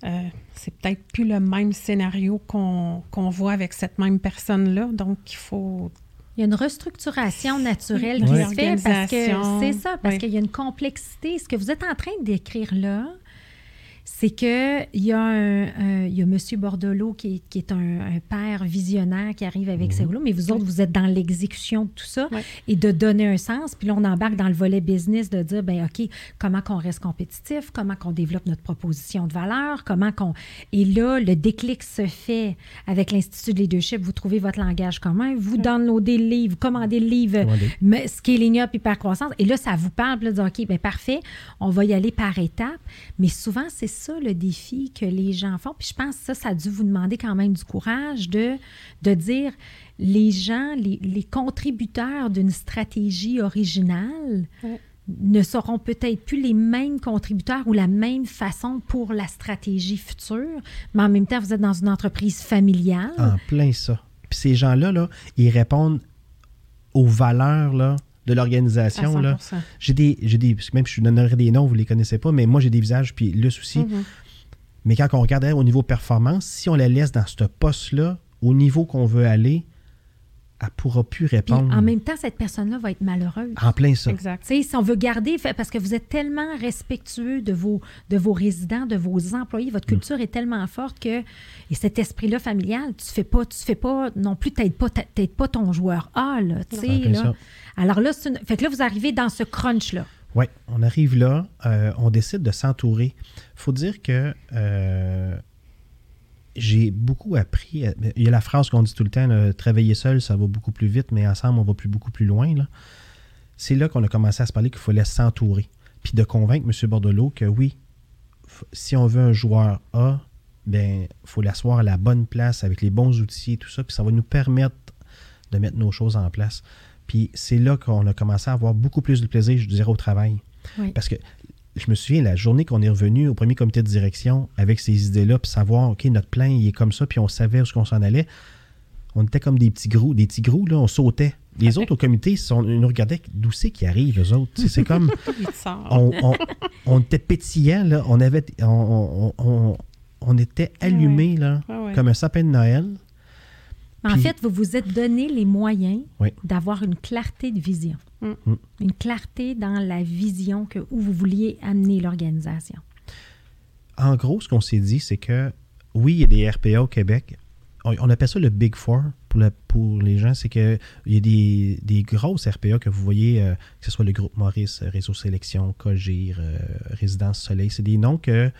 euh, c'est peut-être plus le même scénario qu'on qu'on voit avec cette même personne-là. Donc, il faut Il y a une restructuration naturelle qui se fait parce que c'est ça, parce Oui. qu'il y a une complexité. Ce que vous êtes en train de décrire là, c'est que il y a un, un- il y a M. Bordelot qui est, qui est un, un père visionnaire qui arrive avec ses rouleaux, mais vous autres, vous êtes dans l'exécution de tout ça Oui. et de donner un sens. Puis là, on embarque dans le volet business de dire, ben OK, comment qu'on reste compétitif, comment qu'on développe notre proposition de valeur, comment qu'on... Et là, le déclic se fait avec l'Institut de leadership. Vous trouvez votre langage commun, vous downloadez le livre, vous commandez le livre mais Scaling Up, Hypercroissance. Et là, ça vous parle, puis là, de dire, OK, bien parfait, on va y aller par étapes. Mais souvent, c'est ça le défi que les gens font. Puis je pense que ça, ça a dû vous demander quand même du courage de, de dire, les gens, les, les contributeurs d'une stratégie originale Ouais. ne seront peut-être plus les mêmes contributeurs ou la même façon pour la stratégie future, mais en même temps, vous êtes dans une entreprise familiale. En plein ça. Puis ces gens-là, là, ils répondent aux valeurs là, de l'organisation. là. 100%. J'ai des, j'ai des, parce que même si je donnerai des noms, vous les connaissez pas, mais moi j'ai des visages, puis Luce aussi. Mhm. Mais quand on regarde au niveau performance, si on la laisse dans ce poste-là, au niveau qu'on veut aller, elle ne pourra plus Puis répondre. en même temps, cette personne-là va être malheureuse. En plein ça. Exact. Tu sais, si on veut garder, parce que vous êtes tellement respectueux de vos, de vos résidents, de vos employés, Mm. votre culture est tellement forte que, et cet esprit-là familial, tu fais pas, tu fais pas non plus, t'aides pas, t'aides pas ton joueur A, là, tu là. ça. Alors là, c'est une- fait que là, vous arrivez dans ce crunch-là. Oui, on arrive là, euh, on décide de s'entourer. faut dire que euh, j'ai beaucoup appris. à- Il y a la phrase qu'on dit tout le temps, là, travailler seul, ça va beaucoup plus vite, mais ensemble, on va plus beaucoup plus loin. là. C'est là qu'on a commencé à se parler qu'il fallait s'entourer. Puis de convaincre M. Bordelot que oui, si on veut un joueur A, ben faut l'asseoir à la bonne place avec les bons outils et tout ça, puis ça va nous permettre de mettre nos choses en place. Puis c'est là qu'on a commencé à avoir beaucoup plus de plaisir, je dirais, au travail. Oui. Parce que je me souviens, la journée qu'on est revenu au premier comité de direction avec ces idées-là, puis savoir, OK, notre plan, il est comme ça, puis on savait où qu'on s'en allait, on était comme des petits grous. Des petits grous, là, on sautait. Les autres au comité, sont, ils nous regardaient d'où c'est qu'ils arrivent, eux autres? C'est comme, on, on- on était pétillants, là. On, avait, on, on- on- on était allumés, là, Ouais, ouais. comme un sapin de Noël. En Puis- fait, vous vous êtes donné les moyens Oui. d'avoir une clarté de vision. Mm. Mm. Une clarté dans la vision que, où vous vouliez amener l'organisation. En gros, ce qu'on s'est dit, c'est que oui, il y a des RPA au Québec. On, on appelle ça le Big Four pour, la- pour les gens. C'est que il y a des, des grosses RPA que vous voyez, euh, que ce soit le groupe Maurice, euh, Réseau Sélection, Cogir, euh, Résidence Soleil. C'est des noms que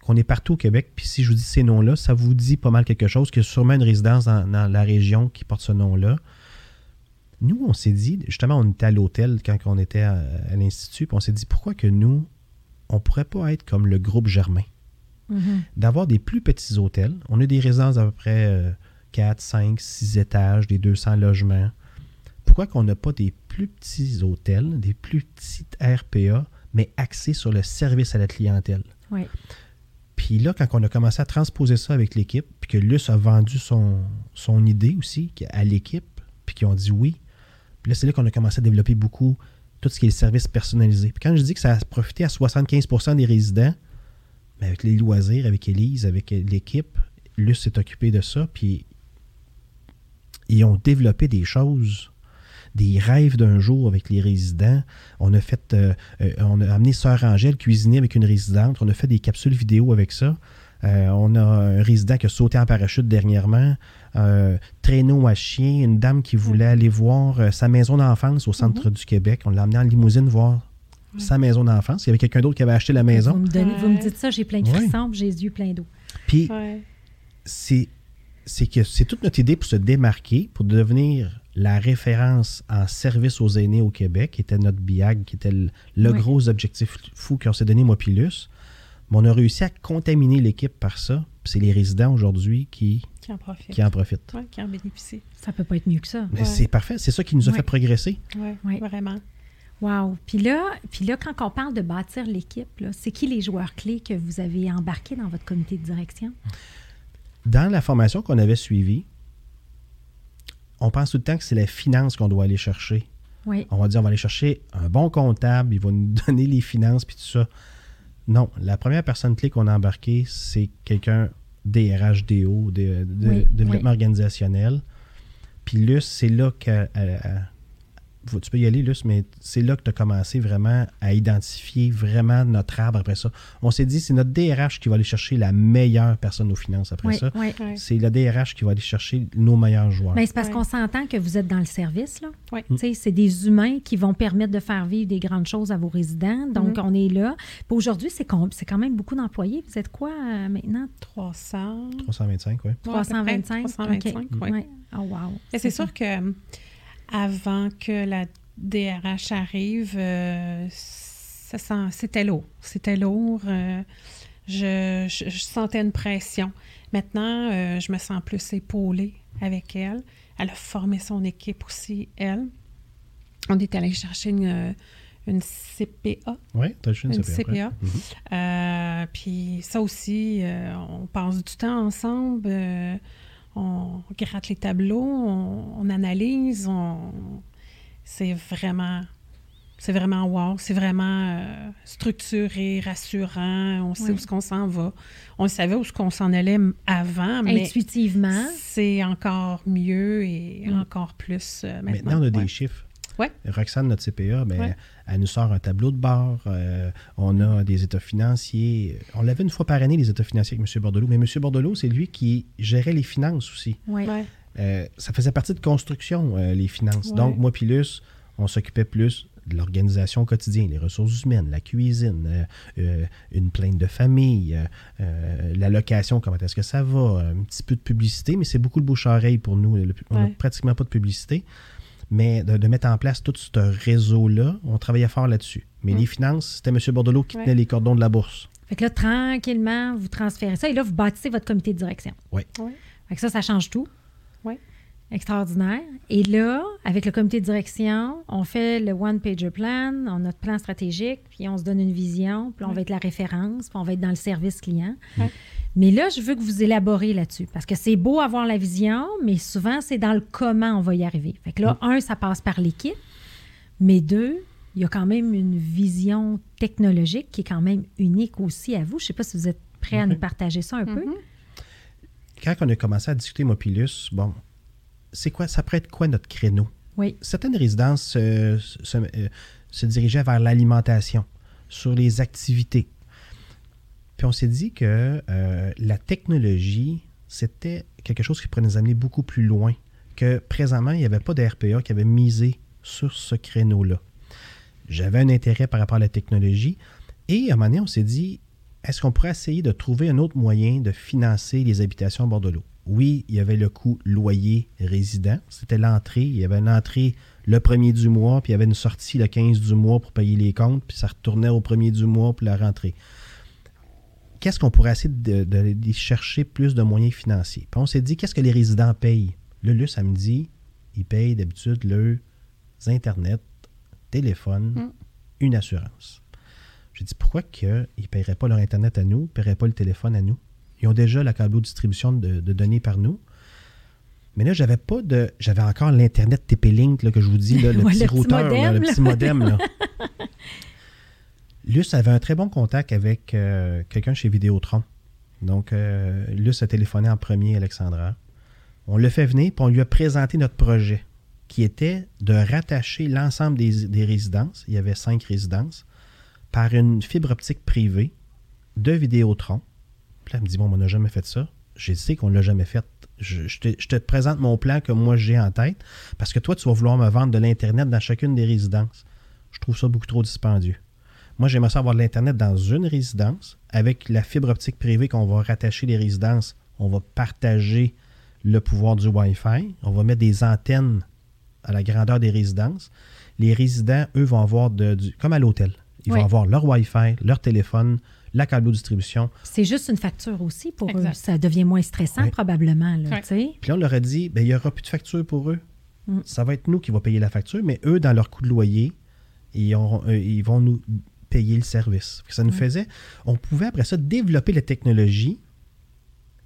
qu'on est partout au Québec. Puis si je vous dis ces noms-là, ça vous dit pas mal quelque chose, qu'il y a sûrement une résidence dans, dans la région qui porte ce nom-là. Nous, on s'est dit, justement, on était à l'hôtel quand on était à, à l'Institut, puis on s'est dit, pourquoi que nous, on pourrait pas être comme le groupe Germain? Mhm. d'avoir des plus petits hôtels. On a des résidences d'à peu près euh, 4, 5, 6 étages, des 200 logements. Pourquoi qu'on n'a pas des plus petits hôtels, des plus petites RPA, mais axés sur le service à la clientèle? Oui. Puis là, quand on a commencé à transposer ça avec l'équipe, puis que Luce a vendu son, son idée aussi à l'équipe, puis qu'ils ont dit oui, puis là, c'est là qu'on a commencé à développer beaucoup tout ce qui est le service personnalisé. Puis quand je dis que ça a profité à 75% des résidents, mais avec les loisirs, avec Élise, avec l'équipe, Luce s'est occupé de ça, puis ils ont développé des choses des rêves d'un jour avec les résidents. On a fait, euh, euh, on a amené Sœur Angèle cuisiner avec une résidente. On a fait des capsules vidéo avec ça. Euh, on a un résident qui a sauté en parachute dernièrement. Euh, traîneau à chien, une dame qui voulait aller voir euh, sa maison d'enfance au centre du Québec. On l'a amené en limousine voir sa maison d'enfance. Il y avait quelqu'un d'autre qui avait acheté la Vous maison. me, donnez- vous me Ouais. dites ça, j'ai plein de Ouais. frissons, puis j'ai les yeux pleins d'eau. Puis Ouais. c'est c'est que c'est toute notre idée pour se démarquer, pour devenir la référence en service aux aînés au Québec, qui était notre BIAG, qui était le, le Ouais. gros objectif fou qu'on s'est donné, moi puis Luce. Mais on a réussi à contaminer l'équipe par ça. Puis c'est les résidents aujourd'hui qui, Qui en profite. qui en profitent. Ouais, qui en bénéficie. Ça peut pas être mieux que ça. Mais Ouais. c'est parfait. C'est ça qui nous a Ouais. fait progresser. Ouais, Ouais. vraiment. Wow. Puis là, puis là, quand on parle de bâtir l'équipe, là, c'est qui les joueurs clés que vous avez embarqués dans votre comité de direction? Dans la formation qu'on avait suivie, on pense tout le temps que c'est la finance qu'on doit aller chercher. Oui. On va dire, on va aller chercher un bon comptable, il va nous donner les finances puis tout ça. Non, la première personne clé qu'on a embarquée, c'est quelqu'un DRHDO, de, de- Oui, développement oui. organisationnel. Puis Luce, c'est là que. Tu peux y aller, Luce, mais c'est là que tu as commencé vraiment à identifier vraiment notre arbre après ça. On s'est dit, c'est notre DRH qui va aller chercher la meilleure personne aux finances après Oui, ça. oui. Ouais. C'est le DRH qui va aller chercher nos meilleurs joueurs. Mais c'est parce qu'on s'entend que vous êtes dans le service, là. Ouais. Tu sais, C'est des humains qui vont permettre de faire vivre des grandes choses à vos résidents. Donc, on est là. Puis aujourd'hui, c'est c'est quand même beaucoup d'employés. Vous êtes quoi euh, maintenant? 300. 325, oui. Ouais, à peu près, 325? 325, OK. oui. Ouais. Oh, wow. Et c'est sûr que euh, avant que la DRH arrive, euh, c'était lourd. C'était lourd. euh, je, je- je sentais une pression. Maintenant, euh, je me sens plus épaulée avec elle. Elle a formé son équipe aussi, elle. On est allé chercher une, une CPA. Oui, tu as une, Une CPA. CPA. Mhm. Euh, puis ça aussi, on passe du temps ensemble, on gratte les tableaux, on, on analyse, on... c'est vraiment, C'est vraiment wow. C'est vraiment euh, structuré, rassurant. On sait où ce qu'on s'en va. On savait où ce qu'on s'en allait avant, mais Intuitivement. c'est encore mieux et Mm. encore plus euh, maintenant. Maintenant, on a des chiffres. Ouais. Roxane, notre CPA, ben, Ouais. elle nous sort un tableau de bord. euh, on a des états financiers. On l'avait une fois par année, les états financiers avec M. Bordelot. Mais M. Bordelot, c'est lui qui gérait les finances aussi. Oui. Ouais. Euh, ça faisait partie de construction, euh, les finances. Ouais. Donc, moi puis Luce, on s'occupait plus de l'organisation quotidienne, les ressources humaines, la cuisine, euh, euh, une plainte de famille, euh, la location, comment est-ce que ça va, un petit peu de publicité, mais c'est beaucoup le bouche-oreille pour nous. Le- On n'a Ouais. pratiquement pas de publicité. Mais de, de mettre en place tout ce réseau-là, on travaillait fort là-dessus. Mais Mm. les finances, c'était M. Bordelot qui Ouais. tenait les cordons de la bourse. Fait que là, tranquillement, vous transférez ça et là, vous bâtissez votre comité de direction. Oui. Ouais. Fait que ça, ça change tout. Oui. Extraordinaire. Et là, avec le comité de direction, on fait le one-pager plan, on a notre plan stratégique, puis on se donne une vision, puis on Ouais. va être la référence, puis on va être dans le service client. Mais là, je veux que vous élaborez là-dessus, parce que c'est beau avoir la vision, mais souvent, c'est dans le comment on va y arriver. Fait que là, un, ça passe par l'équipe, mais deux, il y a quand même une vision technologique qui est quand même unique aussi à vous. Je ne sais pas si vous êtes prêts à nous partager ça un peu. Mhm. Quand on a commencé à discuter, Luce, bon, c'est quoi, ça pourrait être quoi notre créneau? Oui. certaines résidences euh, se, euh, se dirigeaient vers l'alimentation, sur les activités. Puis on s'est dit que euh, la technologie, c'était quelque chose qui pourrait nous amener beaucoup plus loin, que présentement, il n'y avait pas de RPA qui avait misé sur ce créneau-là. J'avais un intérêt par rapport à la technologie, et à un moment donné, on s'est dit, est-ce qu'on pourrait essayer de trouver un autre moyen de financer les habitations à bord de l'eau? Oui, il y avait le coût loyer résident. C'était l'entrée. Il y avait une entrée le premier du mois, puis il y avait une sortie le 15 du mois pour payer les comptes, puis ça retournait au premier du mois pour la rentrée. Qu'est-ce qu'on pourrait essayer de, de- de chercher plus de moyens financiers? Puis on s'est dit, qu'est-ce que les résidents payent? Là, là, ça me dit, ils payent d'habitude leurs Internet, téléphone, Mm. une assurance. J'ai dit, pourquoi qu'ils ne paieraient pas leur Internet à nous, ne paieraient pas le téléphone à nous? Ils ont déjà la câble distribution de, de données par nous. Mais là, j'avais pas de. J'avais encore l'Internet TP-Link là, que je vous dis, là, le Ouais, petit le petit routeur, là, le petit modem. Là. Luce avait un très bon contact avec euh, quelqu'un chez Vidéotron. Donc, euh, Luce a téléphoné en premier à Alexandra. On l'a fait venir, puis on lui a présenté notre projet, qui était de rattacher l'ensemble des, résidences, il y avait cinq résidences, par une fibre optique privée de Vidéotron. Puis là, elle me dit, bon, on n'a jamais fait ça. Je sais qu'on ne l'a jamais fait. Je, je te, je te présente mon plan que moi j'ai en tête, parce que toi, tu vas vouloir me vendre de l'Internet dans chacune des résidences. Je trouve ça beaucoup trop dispendieux. Moi, j'aimerais ça avoir de l'Internet dans une résidence. Avec la fibre optique privée qu'on va rattacher les résidences, on va partager le pouvoir du Wi-Fi. On va mettre des antennes à la grandeur des résidences. Les résidents, eux, vont avoir de, du, comme à l'hôtel. Ils Oui. vont avoir leur Wi-Fi, leur téléphone, la câble distribution. C'est juste une facture aussi pour eux. Ça devient moins stressant Oui. probablement. Là, Ouais. tu sais. Puis là, on leur a dit, ben, il n'y aura plus de facture pour eux. Mm. Ça va être nous qui va payer la facture, mais eux, dans leur coût de loyer, ils, auront- euh, ils vont nous payer le service. Ça nous Mm. faisait, on pouvait après ça développer la technologie,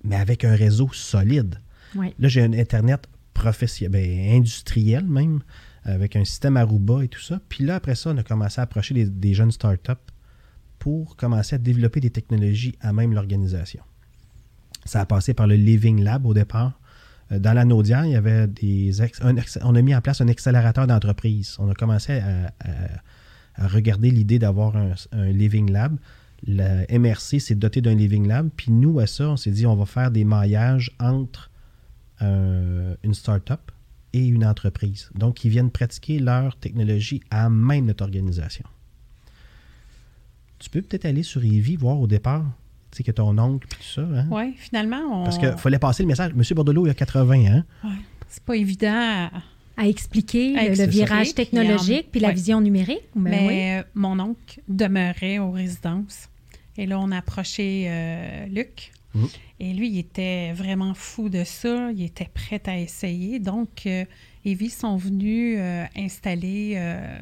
mais avec un réseau solide. Oui. Là, j'ai un Internet professionnel, ben, industriel même, avec un système Aruba et tout ça. Puis là, après ça, on a commencé à approcher des, des jeunes startups pour commencer à développer des technologies à même l'organisation. Ça a passé par le Living Lab au départ. Euh, Dans la Naudière, il y avait des ex- un ex- on a mis en place un accélérateur d'entreprise. On a commencé à, à- à regarder l'idée d'avoir un, un Living Lab. La MRC s'est doté d'un Living Lab. Puis nous, à ça, on s'est dit on va faire des maillages entre euh, une start-up et une entreprise. Donc, ils viennent pratiquer leur technologie à même notre organisation. Tu peux peut-être aller sur Eevee voir au départ, tu sais, que ton oncle puis tout ça. Hein? Oui, finalement, on... Parce qu'il fallait passer le message. Monsieur Bordelot, il a 80 ans. Ouais, c'est pas évident à- À expliquer À le- virage puis technologique en- puis la ouais. vision numérique. Ben mais mon oncle demeurait aux résidences. Et là, on a approché euh, Luc. Mhm. Et lui, il était vraiment fou de ça. Il était prêt à essayer. Donc, euh, Evie sont venus euh, installer euh,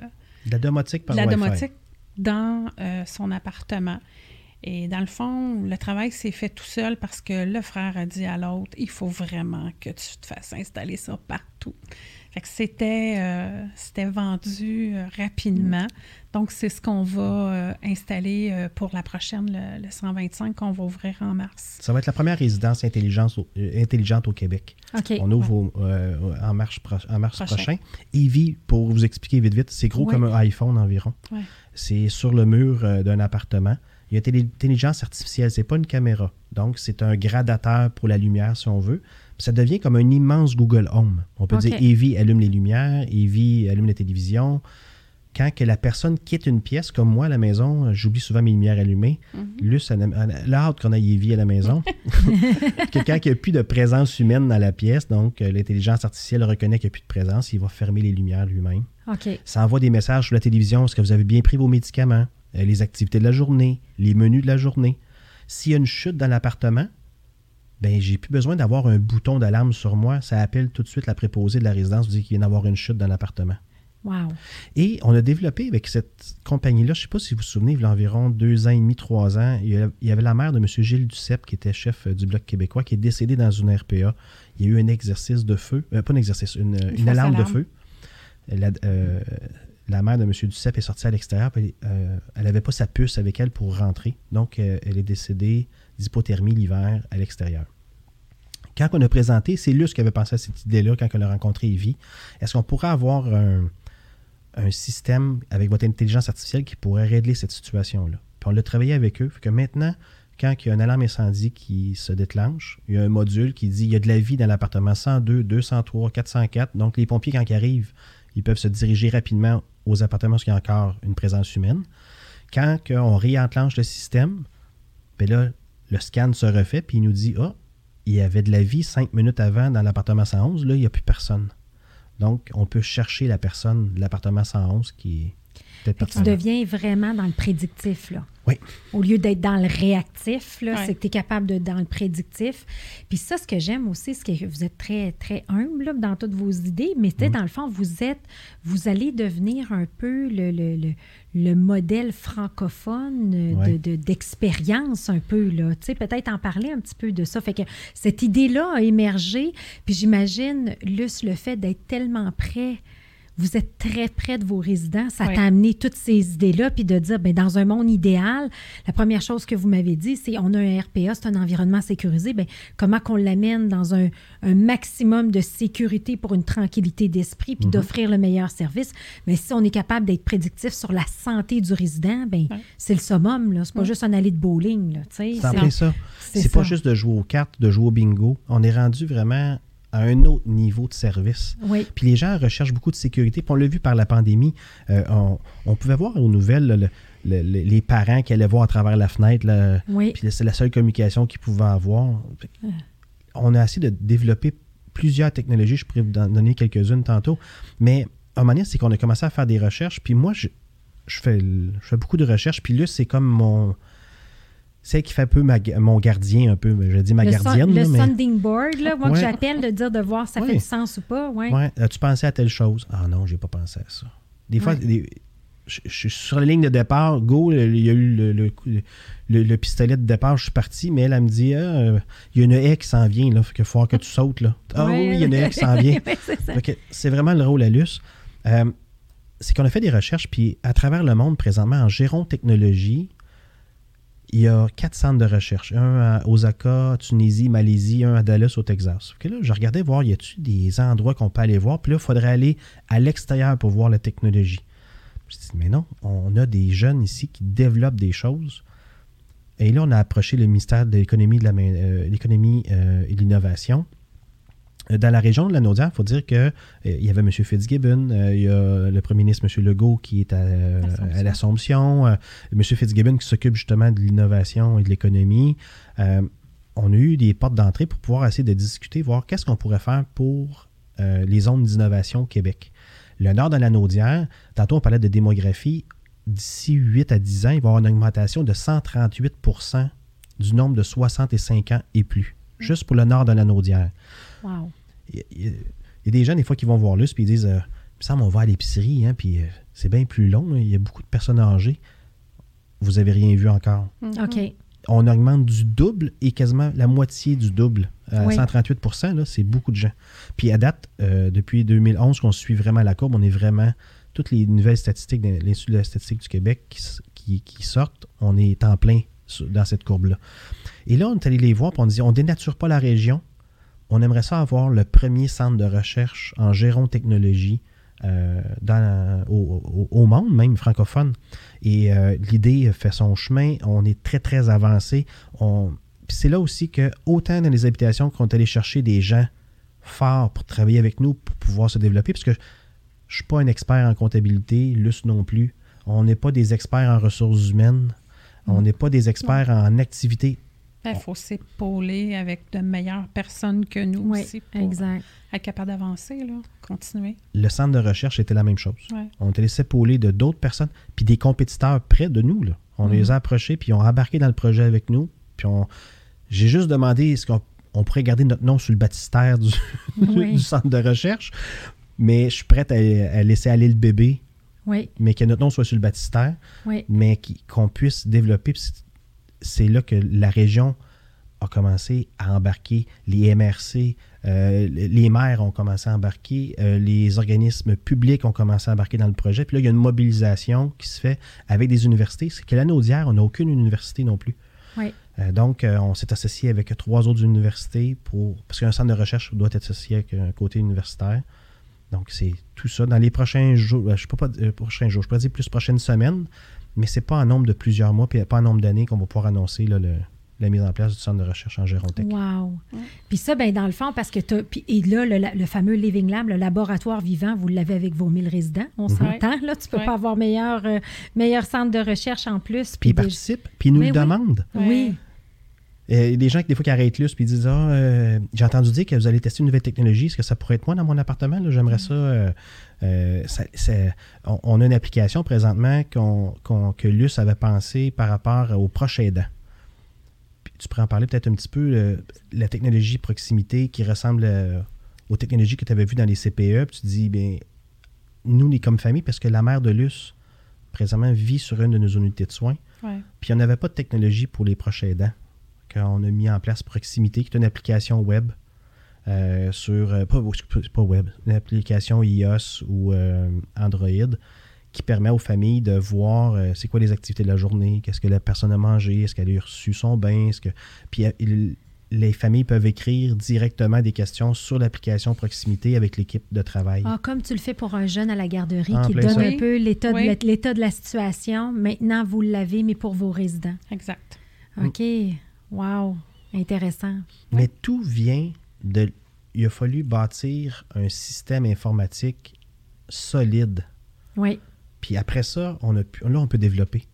la domotique par la domotique dans euh, son appartement. Et dans le fond, le travail s'est fait tout seul parce que le frère a dit à l'autre, il faut vraiment que tu te fasses installer ça partout. Fait que c'était, euh, c'était vendu euh, rapidement. Donc, c'est ce qu'on va euh, installer euh, pour la prochaine, le, le 125, qu'on va ouvrir en mars. Ça va être la première résidence intelligence au- euh, intelligente au Québec. OK. On ouvre au- euh, en mars, pro- en mars Prochain. prochain. Eevee, pour vous expliquer vite vite, c'est gros comme un iPhone environ. Ouais. C'est sur le mur euh, d'un appartement. Il y a intelligence artificielle, c'est pas une caméra. Donc, c'est un gradateur pour la lumière, si on veut. Ça devient comme un immense Google Home. On peut dire Evie allume les lumières, Evie allume la télévision. Quand que la personne quitte une pièce, comme moi à la maison, j'oublie souvent mes lumières allumées. A- elle a hâte qu'on aille Evie à la maison. Quelqu'un qui n'a plus de présence humaine dans la pièce, donc euh, l'intelligence artificielle reconnaît qu'il n'y a plus de présence, il va fermer les lumières lui-même. Ça envoie des messages sur la télévision. Est-ce que vous avez bien pris vos médicaments? Euh, les activités de la journée, les menus de la journée. S'il y a une chute dans l'appartement, ben j'ai plus besoin d'avoir un bouton d'alarme sur moi. Ça appelle tout de suite la préposée de la résidence, vous dit qu'il vient d'avoir une chute dans l'appartement. Wow. Et on a développé avec cette compagnie-là, je ne sais pas si vous vous souvenez, il y a environ deux ans et demi, trois ans, il y avait la mère de M. Gilles Duceppe, qui était chef euh, du Bloc québécois, qui est décédé dans une RPA. Il y a eu un exercice de feu, euh, pas un exercice, une, alarme de feu. La, euh, la mère de M. Duceppe est sortie à l'extérieur, euh, elle n'avait pas sa puce avec elle pour rentrer. Donc, elle est décédée d'hypothermie l'hiver à l'extérieur. Quand on a présenté, c'est Luce qui avait pensé à cette idée-là quand on a rencontré Evie. Est-ce qu'on pourrait avoir un, un système avec votre intelligence artificielle qui pourrait régler cette situation-là? Puis on l'a travaillé avec eux. Fait que maintenant, quand il y a une alarme incendie qui se déclenche, il y a un module qui dit il y a de la vie dans l'appartement 102, 203, 404. Donc, les pompiers, quand ils arrivent, ils peuvent se diriger rapidement aux appartements où il y a encore une présence humaine. Quand on réenclenche le système, ben là, le scan se refait, puis il nous dit Ah, il y avait de la vie cinq minutes avant dans l'appartement 111, là, il n'y a plus personne. Donc, on peut chercher la personne de l'appartement 111 qui est peut-être tu deviens vraiment dans le prédictif, là. Oui. Au lieu d'être dans le réactif, là, c'est que tu es capable de dans le prédictif. Puis ça, ce que j'aime aussi, c'est que vous êtes très, très humble là, dans toutes vos idées, mais tu sais, dans le fond, vous êtes, vous allez devenir un peu le, le, le, le modèle francophone euh, de- de- d'expérience un peu, là. Tu sais, peut-être en parler un petit peu de ça. Fait que cette idée-là a émergé, puis j'imagine, Luce, le fait d'être tellement près vous êtes très près de vos résidents. Ça Oui. t'a amené toutes ces idées-là, puis de dire, ben, dans un monde idéal, la première chose que vous m'avez dit, c'est on a un RPA, c'est un environnement sécurisé. Ben, comment qu'on l'amène dans un, un maximum de sécurité pour une tranquillité d'esprit, puis d'offrir le meilleur service? Mais si on est capable d'être prédictif sur la santé du résident, ben, Oui. c'est le summum. là. C'est pas juste un allée de bowling. Là, tu sais. C'est ça. c'est pas juste de jouer aux cartes, de jouer au bingo. On est rendu vraiment à un autre niveau de service. Oui. Puis les gens recherchent beaucoup de sécurité. Puis on l'a vu par la pandémie. euh, on, on pouvait voir aux nouvelles là, le- le- le- les parents qui allaient voir à travers la fenêtre. là, Oui. Puis c'est la seule communication qu'ils pouvaient avoir. Que On a essayé de développer plusieurs technologies. Je pourrais vous donner quelques-unes tantôt. Mais à un moment donné, c'est qu'on a commencé à faire des recherches. Puis moi, je, je fais, je fais beaucoup de recherches. Puis là, c'est comme mon. Celle qui fait un peu ma- mon gardien, un peu. Je dis ma Le, son- gardienne. le là, mais- sounding board, là, moi, que j'appelle de dire de voir si ça Ouais. fait du sens ou pas. Ouais. Ouais, as-tu pensé à telle chose? Ah non, j'ai pas pensé à ça. Des fois, des- je, je suis sur la ligne de départ, go, il y a eu le, le, coup- le- le pistolet de départ, je suis parti, mais elle, elle me dit, Ah, euh, il y a une haie qui s'en vient, là, fait qu'il faut que tu sautes, là. Ah oui, il y a une haie qui s'en vient. C'est vraiment le rôle à Luce. Euh, c'est qu'on a fait des recherches, puis à travers le monde, présentement, en Géron Technologie, il y a quatre centres de recherche. Un à Osaka, Tunisie, Malaisie, un à Dallas, au Texas. Je regardais voir, y a-t-il des endroits qu'on peut aller voir? Puis là, il faudrait aller à l'extérieur pour voir la technologie. Je dis, mais non, on a des jeunes ici qui développent des choses. Et là, on a approché le ministère de l'économie, de euh, euh, et de l'innovation. Euh, Dans la région de la Naudière, il faut dire que euh, y avait M. Fitzgibbon, euh, il y a le premier ministre M. Legault qui est à, euh, L'Assomption. à l'Assomption, M. Fitzgibbon qui s'occupe justement de l'innovation et de l'économie. On a eu des portes d'entrée pour pouvoir essayer de discuter, voir qu'est-ce qu'on pourrait faire pour les zones d'innovation au Québec. Le nord de la Naudière, tantôt on parlait de démographie, d'ici 8 à 10 ans, il va y avoir une augmentation de 138% du nombre de 65 ans et plus, juste pour le nord de la Naudière Wow. il y, a- il y a des gens, des fois, qui vont voir Luce puis ils disent euh, semble on va à l'épicerie, hein, puis euh, c'est bien plus long, hein, il y a beaucoup de personnes âgées. Vous avez rien vu encore. Mhm. OK. on augmente du double et quasiment la moitié du double. À Oui. 138% là, c'est beaucoup de gens. Puis à date, euh, depuis 2011 qu'on suit vraiment la courbe, on est vraiment... Toutes les nouvelles statistiques de l'Institut de la statistique du Québec qui, s- qui- qui sortent, on est en plein dans cette courbe-là. Et là, on est allé les voir, puis on dit, on dénature pas la région. On aimerait ça avoir le premier centre de recherche en gérontechnologie euh, dans, au, monde, même francophone. Et euh, l'idée fait son chemin. On est très, très avancé. C'est là aussi que, autant dans les habitations qu'on est allé chercher des gens forts pour travailler avec nous, pour pouvoir se développer, parce que je ne suis pas un expert en comptabilité, Luce non plus. On n'est pas des experts en ressources humaines. On n'est pas des experts en activité. Il faut s'épauler avec de meilleures personnes que nous Oui, aussi pour exact. être capable d'avancer, là, continuer. Le centre de recherche était la même chose. Ouais. On était laissé épauler de d'autres personnes, puis des compétiteurs près de nous. Là. On Mhm. les a approchés, puis ils ont embarqué dans le projet avec nous. Puis on... j'ai juste demandé est-ce qu'on on pourrait garder notre nom sur le baptistère du, Oui. du centre de recherche, mais je suis prête à, à laisser aller le bébé, Oui, mais que notre nom soit sur le baptistère, oui. mais qu'on puisse développer. Puis c'est- là que la région a commencé à embarquer les MRC, euh, les maires ont commencé à embarquer, euh, les organismes publics ont commencé à embarquer dans le projet. Puis là, il y a une mobilisation qui se fait avec des universités. C'est que l'année d'hier, on n'a aucune université non plus. Oui. Euh, donc, on s'est associé avec trois autres universités pour parce qu'un centre de recherche doit être associé avec un côté universitaire. Donc, c'est tout ça. Dans les prochains jours, je ne sais pas, prochains jours, je pourrais dire plus prochaines semaines, mais c'est pas en nombre de plusieurs mois, puis pas en nombre d'années qu'on va pouvoir annoncer là, le- la mise en place du centre de recherche en Gérontech. Wow. Ouais. Puis ça, ben dans le fond, parce que tu Puis et là, le, le fameux Living Lab, le laboratoire vivant, vous l'avez avec vos 1000 résidents. On Mhm. s'entend, là. Tu peux Ouais. pas avoir meilleur, euh, meilleur centre de recherche en plus. Puis ils des- participent, puis ils nous Mais le oui. demandent. Oui. Euh, Il y a des gens qui, des fois, qui arrêtent là, puis disent Ah, euh, j'ai entendu dire que vous allez tester une nouvelle technologie. Est-ce que ça pourrait être moi dans mon appartement là? J'aimerais ça, euh, euh, ça- ça- on, on a une application présentement qu'on, qu'on- que Luce avait pensé par rapport au proche aidant. Puis tu pourrais en parler peut-être un petit peu, euh, la technologie proximité qui ressemble euh, aux technologies que tu avais vues dans les CPE. Puis tu dis bien, nous, on est comme famille parce que la mère de Luce, présentement, vit sur une de nos unités de soins. Ouais. Puis on n'avait pas de technologie pour les proches aidants. Qu'on a mis en place Proximité, qui est une application web euh, sur. euh, pas, pas web, une application iOS ou euh, Android qui permet aux familles de voir euh, c'est quoi les activités de la journée, qu'est-ce que la personne a mangé, est-ce qu'elle a reçu son bain, est-ce que. Puis euh, il- les familles peuvent écrire directement des questions sur l'application Proximité avec l'équipe de travail. Ah, comme tu le fais pour un jeune à la garderie En qui donne ça. un peu l'état de, Oui. la- l'état de la situation. Maintenant, vous l'avez, mais pour vos résidents. Exact. Mm. Wow. Intéressant. Mais tout vient de. Il a fallu bâtir un système informatique solide. Oui. Puis après ça, on a pu- là, on peut développer.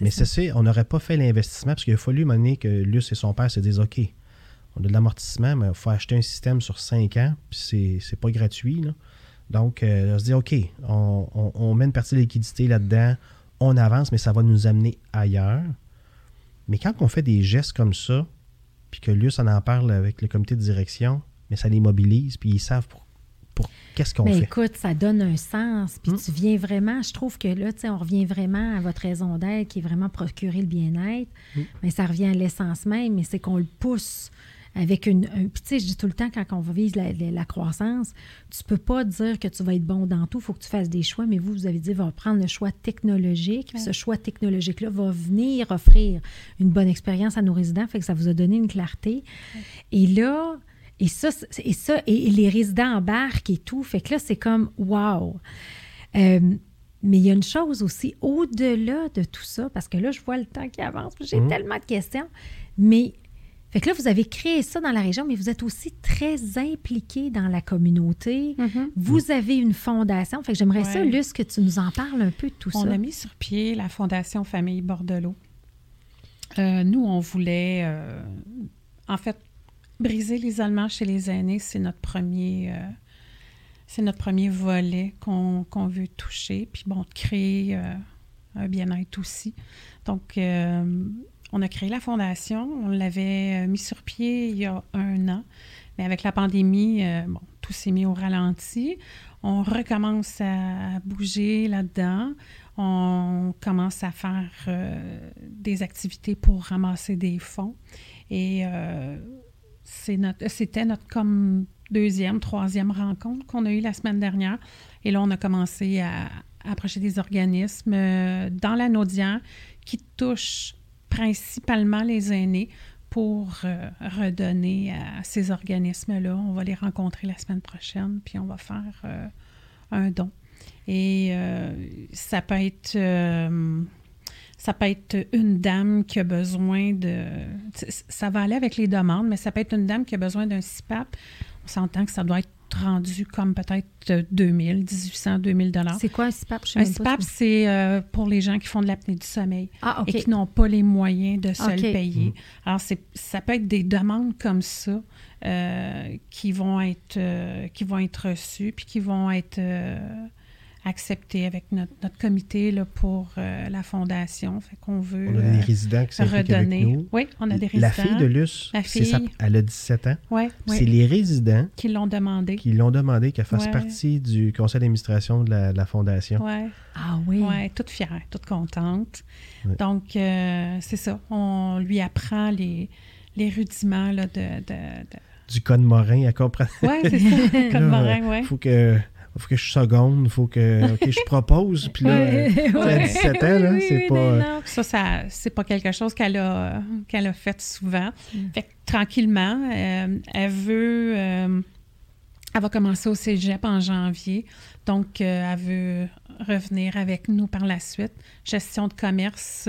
Mais ça. c'est ça, on n'aurait pas fait l'investissement parce qu'il a fallu mener que Luce et son père se disent OK, on a de l'amortissement, mais il faut acheter un système sur cinq ans, puis c'est, c'est pas gratuit. là. Donc, euh, on se dit OK, on, on- on met une partie de la liquidité là-dedans, on avance, mais ça va nous amener ailleurs. Mais quand on fait des gestes comme ça, puis que Luce en en parle avec le comité de direction, mais ça les mobilise, puis ils savent pour, pour qu'est-ce qu'on fait. écoute, ça donne un sens. Puis Mm. tu viens vraiment, je trouve que là, tu sais, on revient vraiment à votre raison d'être, qui est vraiment procurer le bien-être. Mm. Mais ça revient à l'essence même, mais c'est qu'on le pousse avec une. un- puis tu sais, je dis tout le temps, quand on vivre la, la- la croissance, tu peux pas dire que tu vas être bon dans tout, il faut que tu fasses des choix, mais vous, vous avez dit, va prendre le choix technologique. Puis Ouais. ce choix technologique-là va venir offrir une bonne expérience à nos résidents, fait que ça vous a donné une clarté. Et là, et ça, et ça, et, les résidents embarquent et tout. Fait que là, c'est comme wow. Euh, mais il y a une chose aussi au-delà de tout ça, parce que là, je vois le temps qui avance, puis j'ai Mhm. tellement de questions. Mais fait que là, vous avez créé ça dans la région, mais vous êtes aussi très impliqué dans la communauté. Vous avez une fondation. Fait que j'aimerais ça. Luce, que tu nous en parles un peu de tout On ça. a mis sur pied la Fondation Famille Bordelot. Euh, nous, on voulait, euh, en fait, briser l'isolement chez les aînés, c'est notre premier, euh, c'est notre premier volet qu'on qu'on veut toucher. Puis bon, de créer un bien-être aussi. Donc, on a créé la fondation. On l'avait euh, mis sur pied il y a un an. Mais avec la pandémie, euh, bon, tout s'est mis au ralenti. On recommence à bouger là-dedans. on commence à faire euh, des activités pour ramasser des fonds. Et c'était notre deuxième, troisième rencontre qu'on a eue la semaine dernière. Et là, on a commencé à, approcher des organismes dans la qui touchent principalement les aînés pour redonner à ces organismes-là. On va les rencontrer la semaine prochaine, puis on va faire un don. Et euh, ça peut être euh, ça peut être une dame qui a besoin de. Ça va aller avec les demandes, mais ça peut être une dame qui a besoin d'un CIPAP. On s'entend que ça doit être rendu comme peut-être 2000, 1800, 2000 dollars. C'est quoi un CIPAP? un CIPAP, c'est euh, pour les gens qui font de l'apnée du sommeil ah, et qui n'ont pas les moyens de se le payer. Mm. Alors, ça peut être des demandes comme ça qui, vont être, qui vont être reçues puis qui vont être accepté avec notre, notre comité là, pour euh, la fondation. Fait qu'on veut on a des euh, résidents qui redonner. Avec nous. Oui, on a des résidents. La fille de Luce, elle a 17 ans. Ouais, C'est les résidents qui l'ont demandé. Qui l'ont demandé qu'elle fasse partie du conseil d'administration de la, fondation. Oui. Ah oui. Oui, toute fière, toute contente. Donc, euh, c'est ça. On lui apprend les, les rudiments là, de, de, du code Morin à comprendre. Oui, c'est ça, code Morin, oui. Il faut que faut que je seconde, il faut que je propose. Puis là, à 17 ans, c'est pas. Ça, ça c'est pas quelque chose qu'elle a, qu'elle a fait souvent. Mm. Fait que, tranquillement, euh, elle veut. Euh, elle va commencer au cégep en janvier. Donc, euh, elle veut revenir avec nous par la suite. Gestion de commerce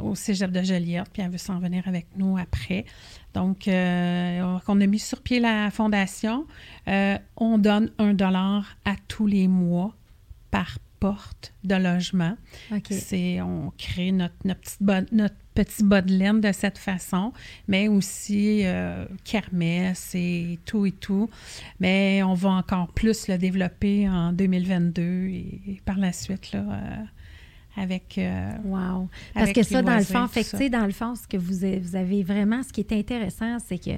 au cégep de Joliette, puis elle veut s'en venir avec nous après. Donc, euh, on a mis sur pied la fondation. Euh, on donne un dollar à tous les mois par porte de logement. C'est, on crée notre, notre, petit bas de laine de cette façon, mais aussi euh, kermesse et tout et tout. Mais on va encore plus le développer en 2022 et, par la suite, là, euh, avec. Euh, wow. Parce que ça, dans le fond, fait dans le fond, ce que vous avez, vous avez vraiment, ce qui est intéressant, c'est que.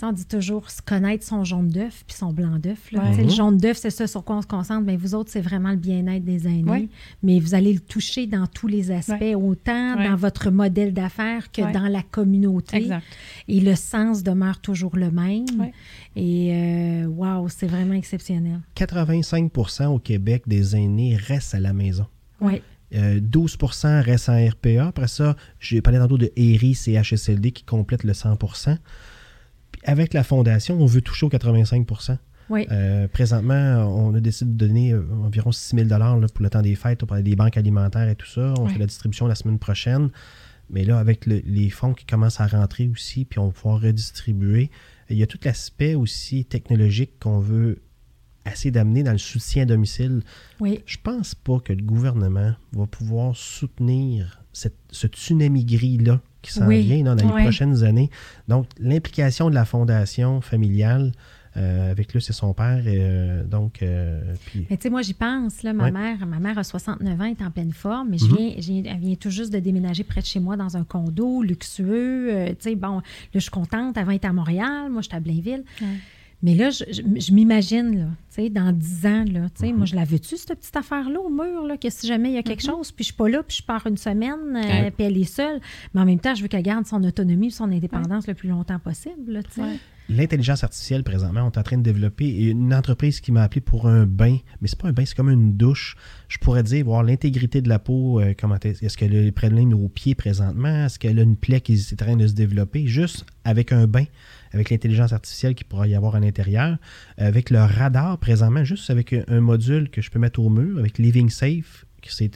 On dit toujours se connaître son jaune d'œuf puis son blanc d'œuf. Le jaune d'œuf, c'est ça sur quoi on se concentre. Mais vous autres, c'est vraiment le bien-être des aînés. Mais vous allez le toucher dans tous les aspects, autant dans votre modèle d'affaires que dans la communauté. Exact. Et le sens demeure toujours le même. Et waouh, wow, c'est vraiment exceptionnel. 85% au Québec des aînés restent à la maison. Oui. 12 euh, restent en RPA. Après ça, j'ai parlé tantôt de ERI, CHSLD qui complète le 100% avec la fondation, on veut toucher au 85 oui. Euh, présentement, on a décidé de donner euh, environ 6 000 pour le temps des fêtes, pour des banques alimentaires et tout ça. On fait la distribution la semaine prochaine. Mais là, avec les fonds qui commencent à rentrer aussi, puis on va pouvoir redistribuer, il y a tout l'aspect aussi technologique qu'on veut assez d'amener dans le soutien à domicile. Oui. Je pense pas que le gouvernement va pouvoir soutenir cette, ce tsunami gris-là qui s'en vient dans les prochaines années. Donc, l'implication de la fondation familiale, euh, avec lui, c'est son père. Euh, donc, euh, Mais tu sais, moi, j'y pense. Là, ma, mère, ma mère a 69 ans, elle est en pleine forme, mais je mhm. viens, elle vient tout juste de déménager près de chez moi dans un condo luxueux. tu sais, bon, là, je suis contente. Avant, elle était à Montréal. Moi, j'étais à Blainville. Mais là, je, m'imagine, là, tu sais, dans 10 ans, là, tu sais, moi, mhm. je la veux-tu, cette petite affaire-là, au mur, là, que si jamais il y a quelque mhm. chose, puis je suis pas là, puis je pars une semaine, euh, puis elle est seule, mais en même temps, je veux qu'elle garde son autonomie son indépendance le plus longtemps possible, tu sais. L'intelligence artificielle, présentement, on est en train de développer une entreprise qui m'a appelé pour un bain, mais c'est pas un bain, c'est comme une douche. Je pourrais dire, voir l'intégrité de la peau, euh, comment est, est-ce qu'elle a des problèmes aux pieds présentement, est-ce qu'elle a une plaie qui est en train de se développer, juste avec un bain? Avec l'intelligence artificielle qui pourra y avoir à l'intérieur, avec le radar présentement, juste avec un, module que je peux mettre au mur, avec Living Safe,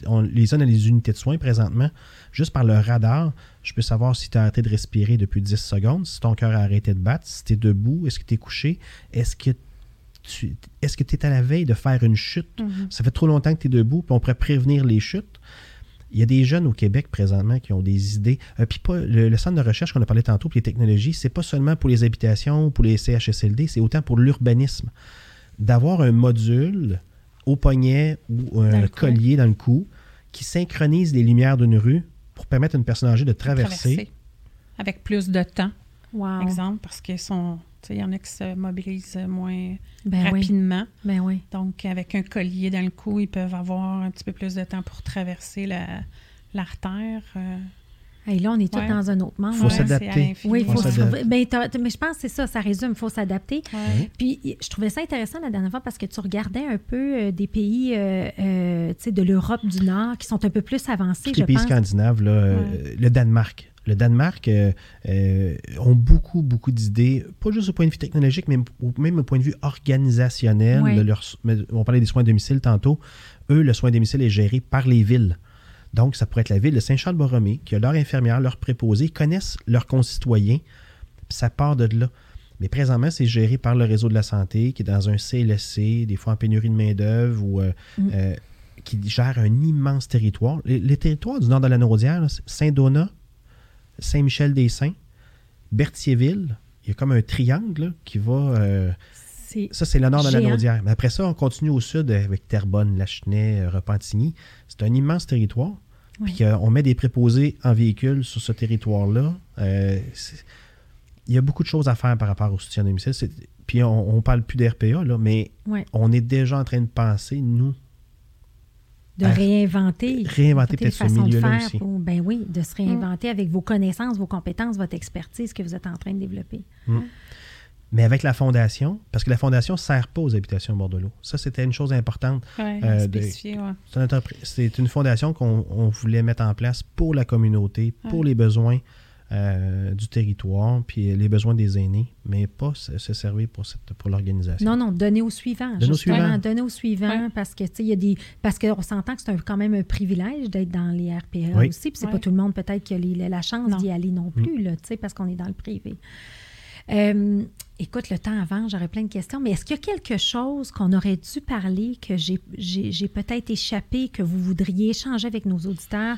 on les zones dans les unités de soins présentement, juste par le radar, je peux savoir si tu as arrêté de respirer depuis 10 secondes, si ton cœur a arrêté de battre, si tu es debout, est-ce que tu es couché, est-ce que tu est-ce que tu es à la veille de faire une chute? Mm-hmm. Ça fait trop longtemps que tu es debout, puis on pourrait prévenir les chutes. Il y a des jeunes au Québec présentement qui ont des idées. Euh, puis pas le, centre de recherche qu'on a parlé tantôt pour les technologies, c'est pas seulement pour les habitations, pour les CHSLD, c'est autant pour l'urbanisme. D'avoir un module au poignet ou un collier dans le cou qui synchronise les lumières d'une rue pour permettre à une personne âgée de traverser. Avec plus de temps, wow. exemple, parce qu'ils sont Il y en a qui se mobilisent moins Ben oui. rapidement. Ben oui. Donc, avec un collier dans le cou, ils peuvent avoir un petit peu plus de temps pour traverser la- l'artère. euh. Et là, on est tous Ouais. dans un autre monde. Faut Ouais, s'adapter. Oui, il faut Faut ben, mais je pense que c'est ça, ça résume, il faut s'adapter. Ouais. Puis je trouvais ça intéressant la dernière fois parce que tu regardais un peu euh, des pays euh, euh, de l'Europe du Nord qui sont un peu plus avancés, les pays pense. scandinaves, là, euh, le Danemark. Le Danemark euh, euh, ont beaucoup, beaucoup d'idées, pas juste au point de vue technologique, mais même au point de vue organisationnel. De leur- on parlait des soins à domicile tantôt. Eux, le soin à domicile est géré par les villes. Donc, ça pourrait être la ville de Saint-Charles-Borromée, qui a leur infirmière, leur préposé, connaissent leurs concitoyens, puis ça part de là. Mais présentement, c'est géré par le réseau de la santé, qui est dans un CLSC, des fois en pénurie de main-d'œuvre, ou euh, Mm. euh, qui gère un immense territoire. Les, les territoires du nord de la Naudière, Saint-Donat, Saint-Michel-des-Saints, Berthierville, il y a comme un triangle là, qui va. euh, ça, c'est le nord de la. Naudière. Mais après ça, on continue au sud avec Terrebonne, Lachenay, euh, Repentigny. C'est un immense territoire. Oui. Puis euh, on met des préposés en véhicule sur ce territoire-là. Euh, il y a beaucoup de choses à faire par rapport au soutien à domicile. Puis on ne parle plus d'RPA, là, mais on est déjà en train de penser, nous, de à réinventer. réinventer peut-être ce milieu-là faire aussi. pour- ben oui, de se réinventer avec vos connaissances, vos compétences, votre expertise que vous êtes en train de développer. Mais avec la fondation, parce que la fondation ne sert pas aux habitations Bordelot. Ça, c'était une chose importante. Ouais, Euh, de- ouais. C'est une fondation qu'on on voulait mettre en place pour la communauté, pour Ouais. les besoins euh, du territoire, puis les besoins des aînés, mais pas se, se servir pour, cette- pour l'organisation. Non, non, donnez au suivant. Donnez au justement, suivant. Donnez au suivant Ouais. parce que, tu sais, il y a des. Parce qu'on s'entend que c'est quand même un privilège d'être dans les RPA Oui. aussi. Puis c'est Ouais. pas tout le monde peut-être qui a les- la chance d'y aller non plus, là, tu sais, parce qu'on est dans le privé. Euh, écoute, le temps avant, j'aurais plein de questions, mais est-ce qu'il y a quelque chose qu'on aurait dû parler que j'ai- peut-être échappé, que vous voudriez échanger avec nos auditeurs?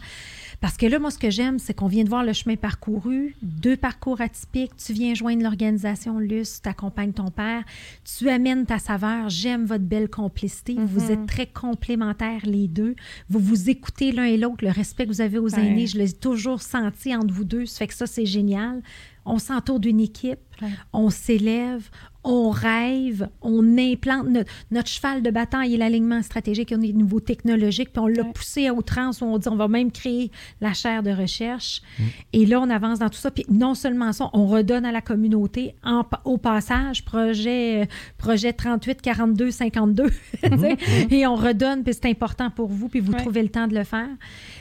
Parce que là, moi, ce que j'aime, c'est qu'on vient de voir le chemin parcouru, deux parcours atypiques. Tu viens joindre l'organisation LUS, tu accompagnes ton père, tu amènes ta saveur. J'aime votre belle complicité. Vous êtes très complémentaires, les deux. Vous vous écoutez l'un et l'autre. Le respect que vous avez aux Ouais. aînés, je l'ai toujours senti entre vous deux. Ça fait que ça, c'est génial. On s'entoure d'une équipe, Ouais. on s'élève, on rêve, on implante notre, notre cheval de bataille et l'alignement stratégique au niveau technologique, puis on l'a Ouais. poussé à outrance, on dit on va même créer la chaire de recherche. Mm. Et là, on avance dans tout ça. Puis non seulement ça, on redonne à la communauté en au passage, projet, euh, projet 38, 42, 52. tu sais, Et on redonne, puis c'est important pour vous, puis vous Ouais. trouvez le temps de le faire.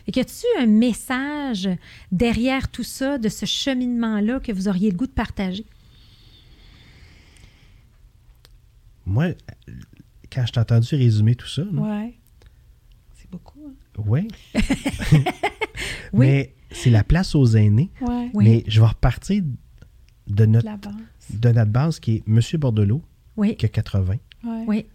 Et que tu un message derrière tout ça, de ce cheminement-là, que vous auriez le goût de partager? Moi, quand je t'ai entendu résumer tout ça, Ouais. C'est beaucoup. hein. ouais. Oui. Mais c'est la place aux aînés. Ouais. Oui. Mais je vais repartir de notre, La base. de notre base qui est M. Bordelot, Oui, qui a 80, Ouais. oui,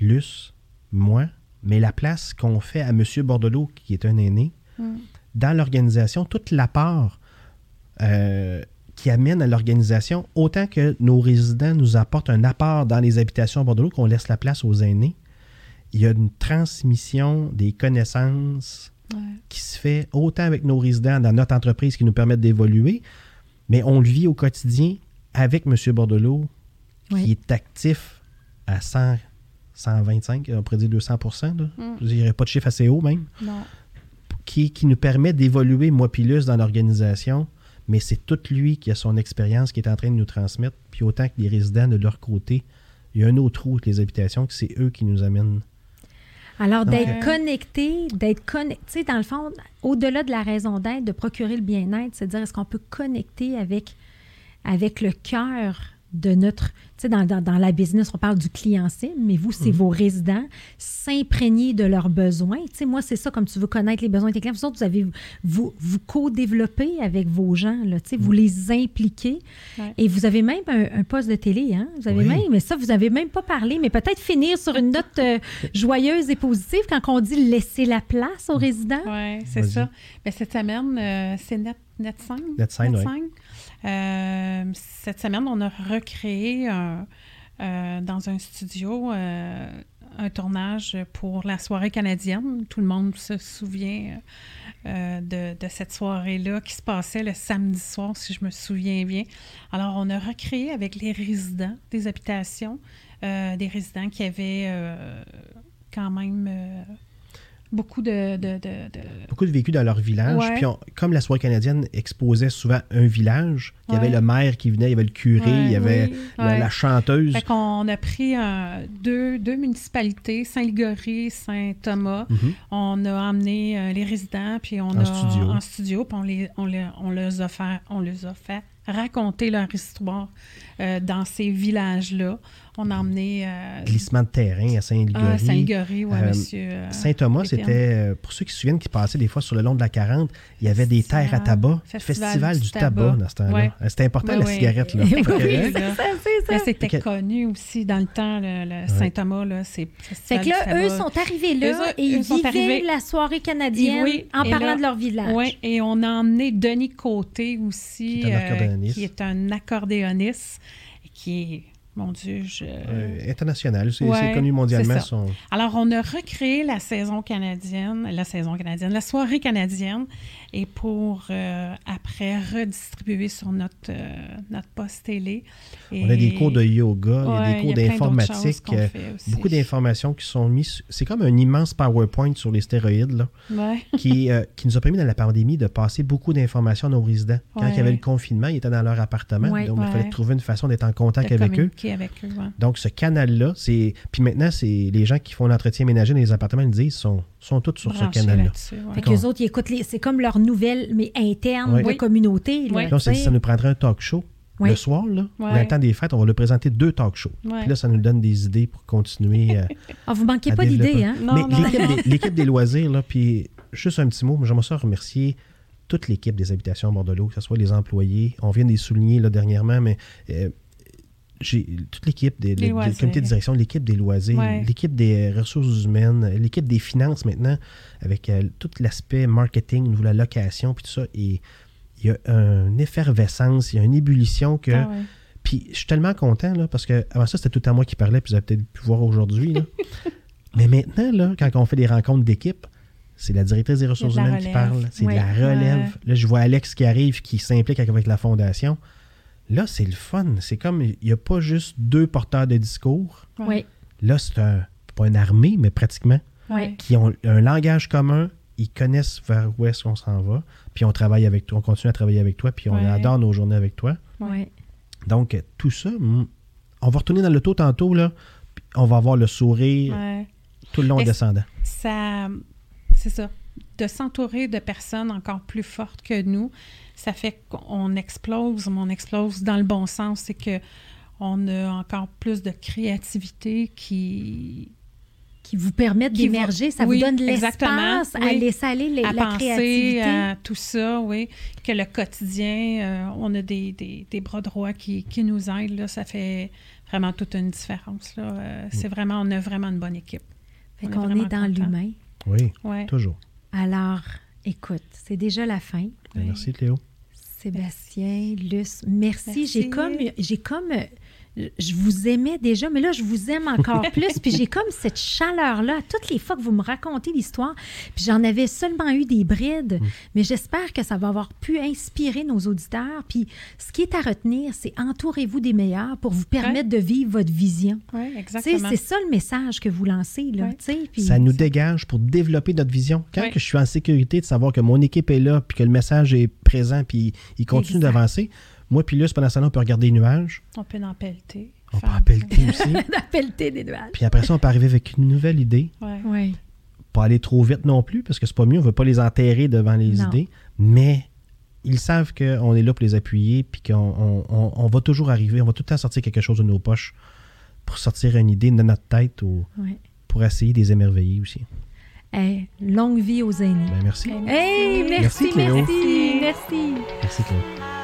Luce, moi, mais la place qu'on fait à M. Bordelot, qui est un aîné, Mm. dans l'organisation, toute la part euh, qui amène à l'organisation, autant que nos résidents nous apportent un apport dans les habitations à Bordelot, qu'on laisse la place aux aînés, il y a une transmission des connaissances Ouais. qui se fait autant avec nos résidents dans notre entreprise qui nous permettent d'évoluer, mais on le vit au quotidien avec M. Bordelot, qui est actif à 100, 125, on pourrait dire 200 là. Mm. Je dirais pas de chiffre assez haut même, Non. qui, qui nous permet d'évoluer, moi Pilus, dans l'organisation, mais c'est tout lui qui a son expérience qui est en train de nous transmettre, puis autant que les résidents de leur côté, il y a un autre trou les habitations, que c'est eux qui nous amènent. Alors, d'être euh, connecté, d'être connecté, tu sais, dans le fond, au-delà de la raison d'être, de procurer le bien-être, c'est de dire est-ce qu'on peut connecter avec, avec le cœur de notre, tu sais, dans, dans, dans la business, on parle du client cible, mais vous, c'est vos résidents, s'imprégner de leurs besoins. Tu sais, moi, c'est ça, comme tu veux connaître les besoins de tes clients. Vous autres, vous avez, vous, vous co-développez avec vos gens, là, tu sais, vous les impliquez. Ouais. Et vous avez même un, un poste de télé, hein? Vous avez Oui. même, mais ça, vous avez même pas parlé, mais peut-être finir sur une note euh, joyeuse et positive quand on dit laisser la place aux résidents. Oui, c'est ça. Mais cette semaine, euh, c'est Net, Net 5. Net 5, ouais. Euh, cette semaine, on a recréé euh, dans un studio euh, un tournage pour la soirée canadienne. Tout le monde se souvient de, cette soirée-là qui se passait le samedi soir, si je me souviens bien. Alors, on a recréé avec les résidents des habitations, des résidents qui avaient quand même beaucoup de, de- de- de- Beaucoup de vécu dans leur village. Ouais. Puis on- comme la soirée canadienne exposait souvent un village, il y avait le maire qui venait, il y avait le curé, Ouais, il y avait oui, la, chanteuse. Fait qu'on a pris deux, deux municipalités, Saint-Ligory, Saint-Thomas. Mhm. On a emmené euh, les résidents, puis on En a studio. en studio, puis on les, on les, on les a fait, on les a fait raconter leur histoire euh, dans ces villages-là. On a emmené euh, Glissement de terrain à Saint-Ligory. ah, Saint-Ligory, oui, Euh, monsieur. euh, Saint-Thomas, c'était, pour ceux qui se souviennent, qui passaient des fois sur le long de la 40, il y avait des terres à tabac. Festival Festival, du du tabac, tabac. dans ce temps-là. Ouais. C'était important, Ouais, la ouais. cigarette. Là. Oui, oui, c'était connu aussi dans le temps, le, le Saint-Thomas, là, c'est que du là, tabac. eux sont arrivés là Eux et ils vivaient arrivés. la soirée canadienne oui, en parlant là- de leur village. Oui, et on a emmené Denis Côté aussi, Qui est un accordéoniste. qui est mon Dieu, je... euh, international, c'est Ouais, connu mondialement. son- Alors, on a recréé la saison canadienne, la saison canadienne, la soirée canadienne, et pour euh, après redistribuer sur notre, euh, notre poste télé. On a des cours de yoga, il y a Ouais, des cours d'informatique, euh, beaucoup d'informations qui sont mises. C'est comme un immense PowerPoint sur les stéroïdes, là, Ouais. qui, euh, qui nous a permis dans la pandémie de passer beaucoup d'informations à nos résidents. Quand Ouais. il y avait le confinement, ils étaient dans leur appartement, donc il fallait trouver une façon d'être en contact de avec eux. avec. Donc, ce canal-là, c'est. Puis maintenant, c'est les gens qui font l'entretien ménager dans les appartements, ils disent, sont, sont tous sur ce canal-là. là-dessus, ouais. Fait qu'eux autres, ils écoutent les... c'est comme leur nouvelle, mais interne Ouais. de Oui. communauté. Là, Oui. Ça nous prendrait un talk show. Oui. Le soir, là, Ouais. dans le temps des fêtes, on va leur présenter deux talk shows. Ouais. Puis là, ça nous donne des idées pour continuer. euh, Ah, vous manquez à pas d'idées, hein? Non, Mais non. l'équipe des, l'équipe des loisirs, là, puis juste un petit mot, j'aimerais ça remercier toute l'équipe des habitations Bordelot, que ce soit les employés. On vient de les souligner là, dernièrement, mais euh, toute l'équipe des, le- comité de direction, l'équipe des loisirs, Ouais. l'équipe des ressources humaines, l'équipe des finances maintenant, avec euh, tout l'aspect marketing, de la location, puis tout ça. Et il y a une effervescence, il y a une ébullition que. Ah ouais. Puis je suis tellement content, là, parce que avant ça, c'était tout à moi qui parlais, puis vous avez peut-être pu voir aujourd'hui. Mais maintenant, là, quand on fait des rencontres d'équipe, c'est la directrice des ressources de humaines qui parle. C'est de la relève. Là, je vois Alex qui arrive, qui s'implique avec la fondation. Là, c'est le fun. C'est comme, il n'y a pas juste deux porteurs de discours. Oui, Là, c'est un, pas une armée, mais pratiquement, oui. qui ont un langage commun. Ils connaissent vers où est-ce qu'on s'en va. Puis on travaille avec toi, on continue à travailler avec toi, puis on adore nos journées avec toi. oui. Donc, tout ça, on va retourner dans le taux tantôt, là. puis on va avoir le sourire tout le long Est-ce- descendant. ça, c'est ça, de s'entourer de personnes encore plus fortes que nous, ça fait qu'on explose, mais on explose dans le bon sens, c'est que on a encore plus de créativité qui Qui vous permettent d'émerger, ça oui, vous donne exactement, l'espace à laisser aller les- à la penser créativité. à tout ça, oui, que le quotidien, euh, on a des, des, des bras droits qui, qui nous aident, là, ça fait vraiment toute une différence, là. Euh, c'est vraiment, on a vraiment une bonne équipe. Fait est qu'on est dans l'humain. Oui, Ouais. toujours. Alors, écoute, c'est déjà la fin. Oui. Merci, Cléo. Sébastien, Luce, merci. Merci. J'ai comme, j'ai comme, je vous aimais déjà, mais là, je vous aime encore plus. Puis j'ai comme cette chaleur-là, toutes les fois que vous me racontez l'histoire. Puis j'en avais seulement eu des brides, Mm. mais j'espère que ça va avoir pu inspirer nos auditeurs. Puis ce qui est à retenir, c'est entourez-vous des meilleurs pour vous permettre de vivre votre vision. Oui, Tu sais, exactement. C'est ça le message que vous lancez, là. Ouais. tu sais, puis- Ça nous dégage pour développer notre vision. Quand que je suis en sécurité de savoir que mon équipe est là, puis que le message est présent, puis il continue d'avancer, moi, puis là, pendant ce temps-là, on peut regarder les nuages, On peut en pelleter. on peut en pelleter aussi, La pelletée des nuages. puis après ça, on peut arriver avec une nouvelle idée. Ouais. Oui. Pas aller trop vite non plus, parce que c'est pas mieux, on veut pas les enterrer devant les Non. idées, mais ils savent qu'on est là pour les appuyer, puis qu'on on- on- on va toujours arriver, on va tout le temps sortir quelque chose de nos poches pour sortir une idée de notre tête ou pour essayer de les émerveiller aussi. Hey, longue vie aux aînés. Ben, merci. Hey, merci, Merci, Cléo. merci, merci. Merci, Cléo.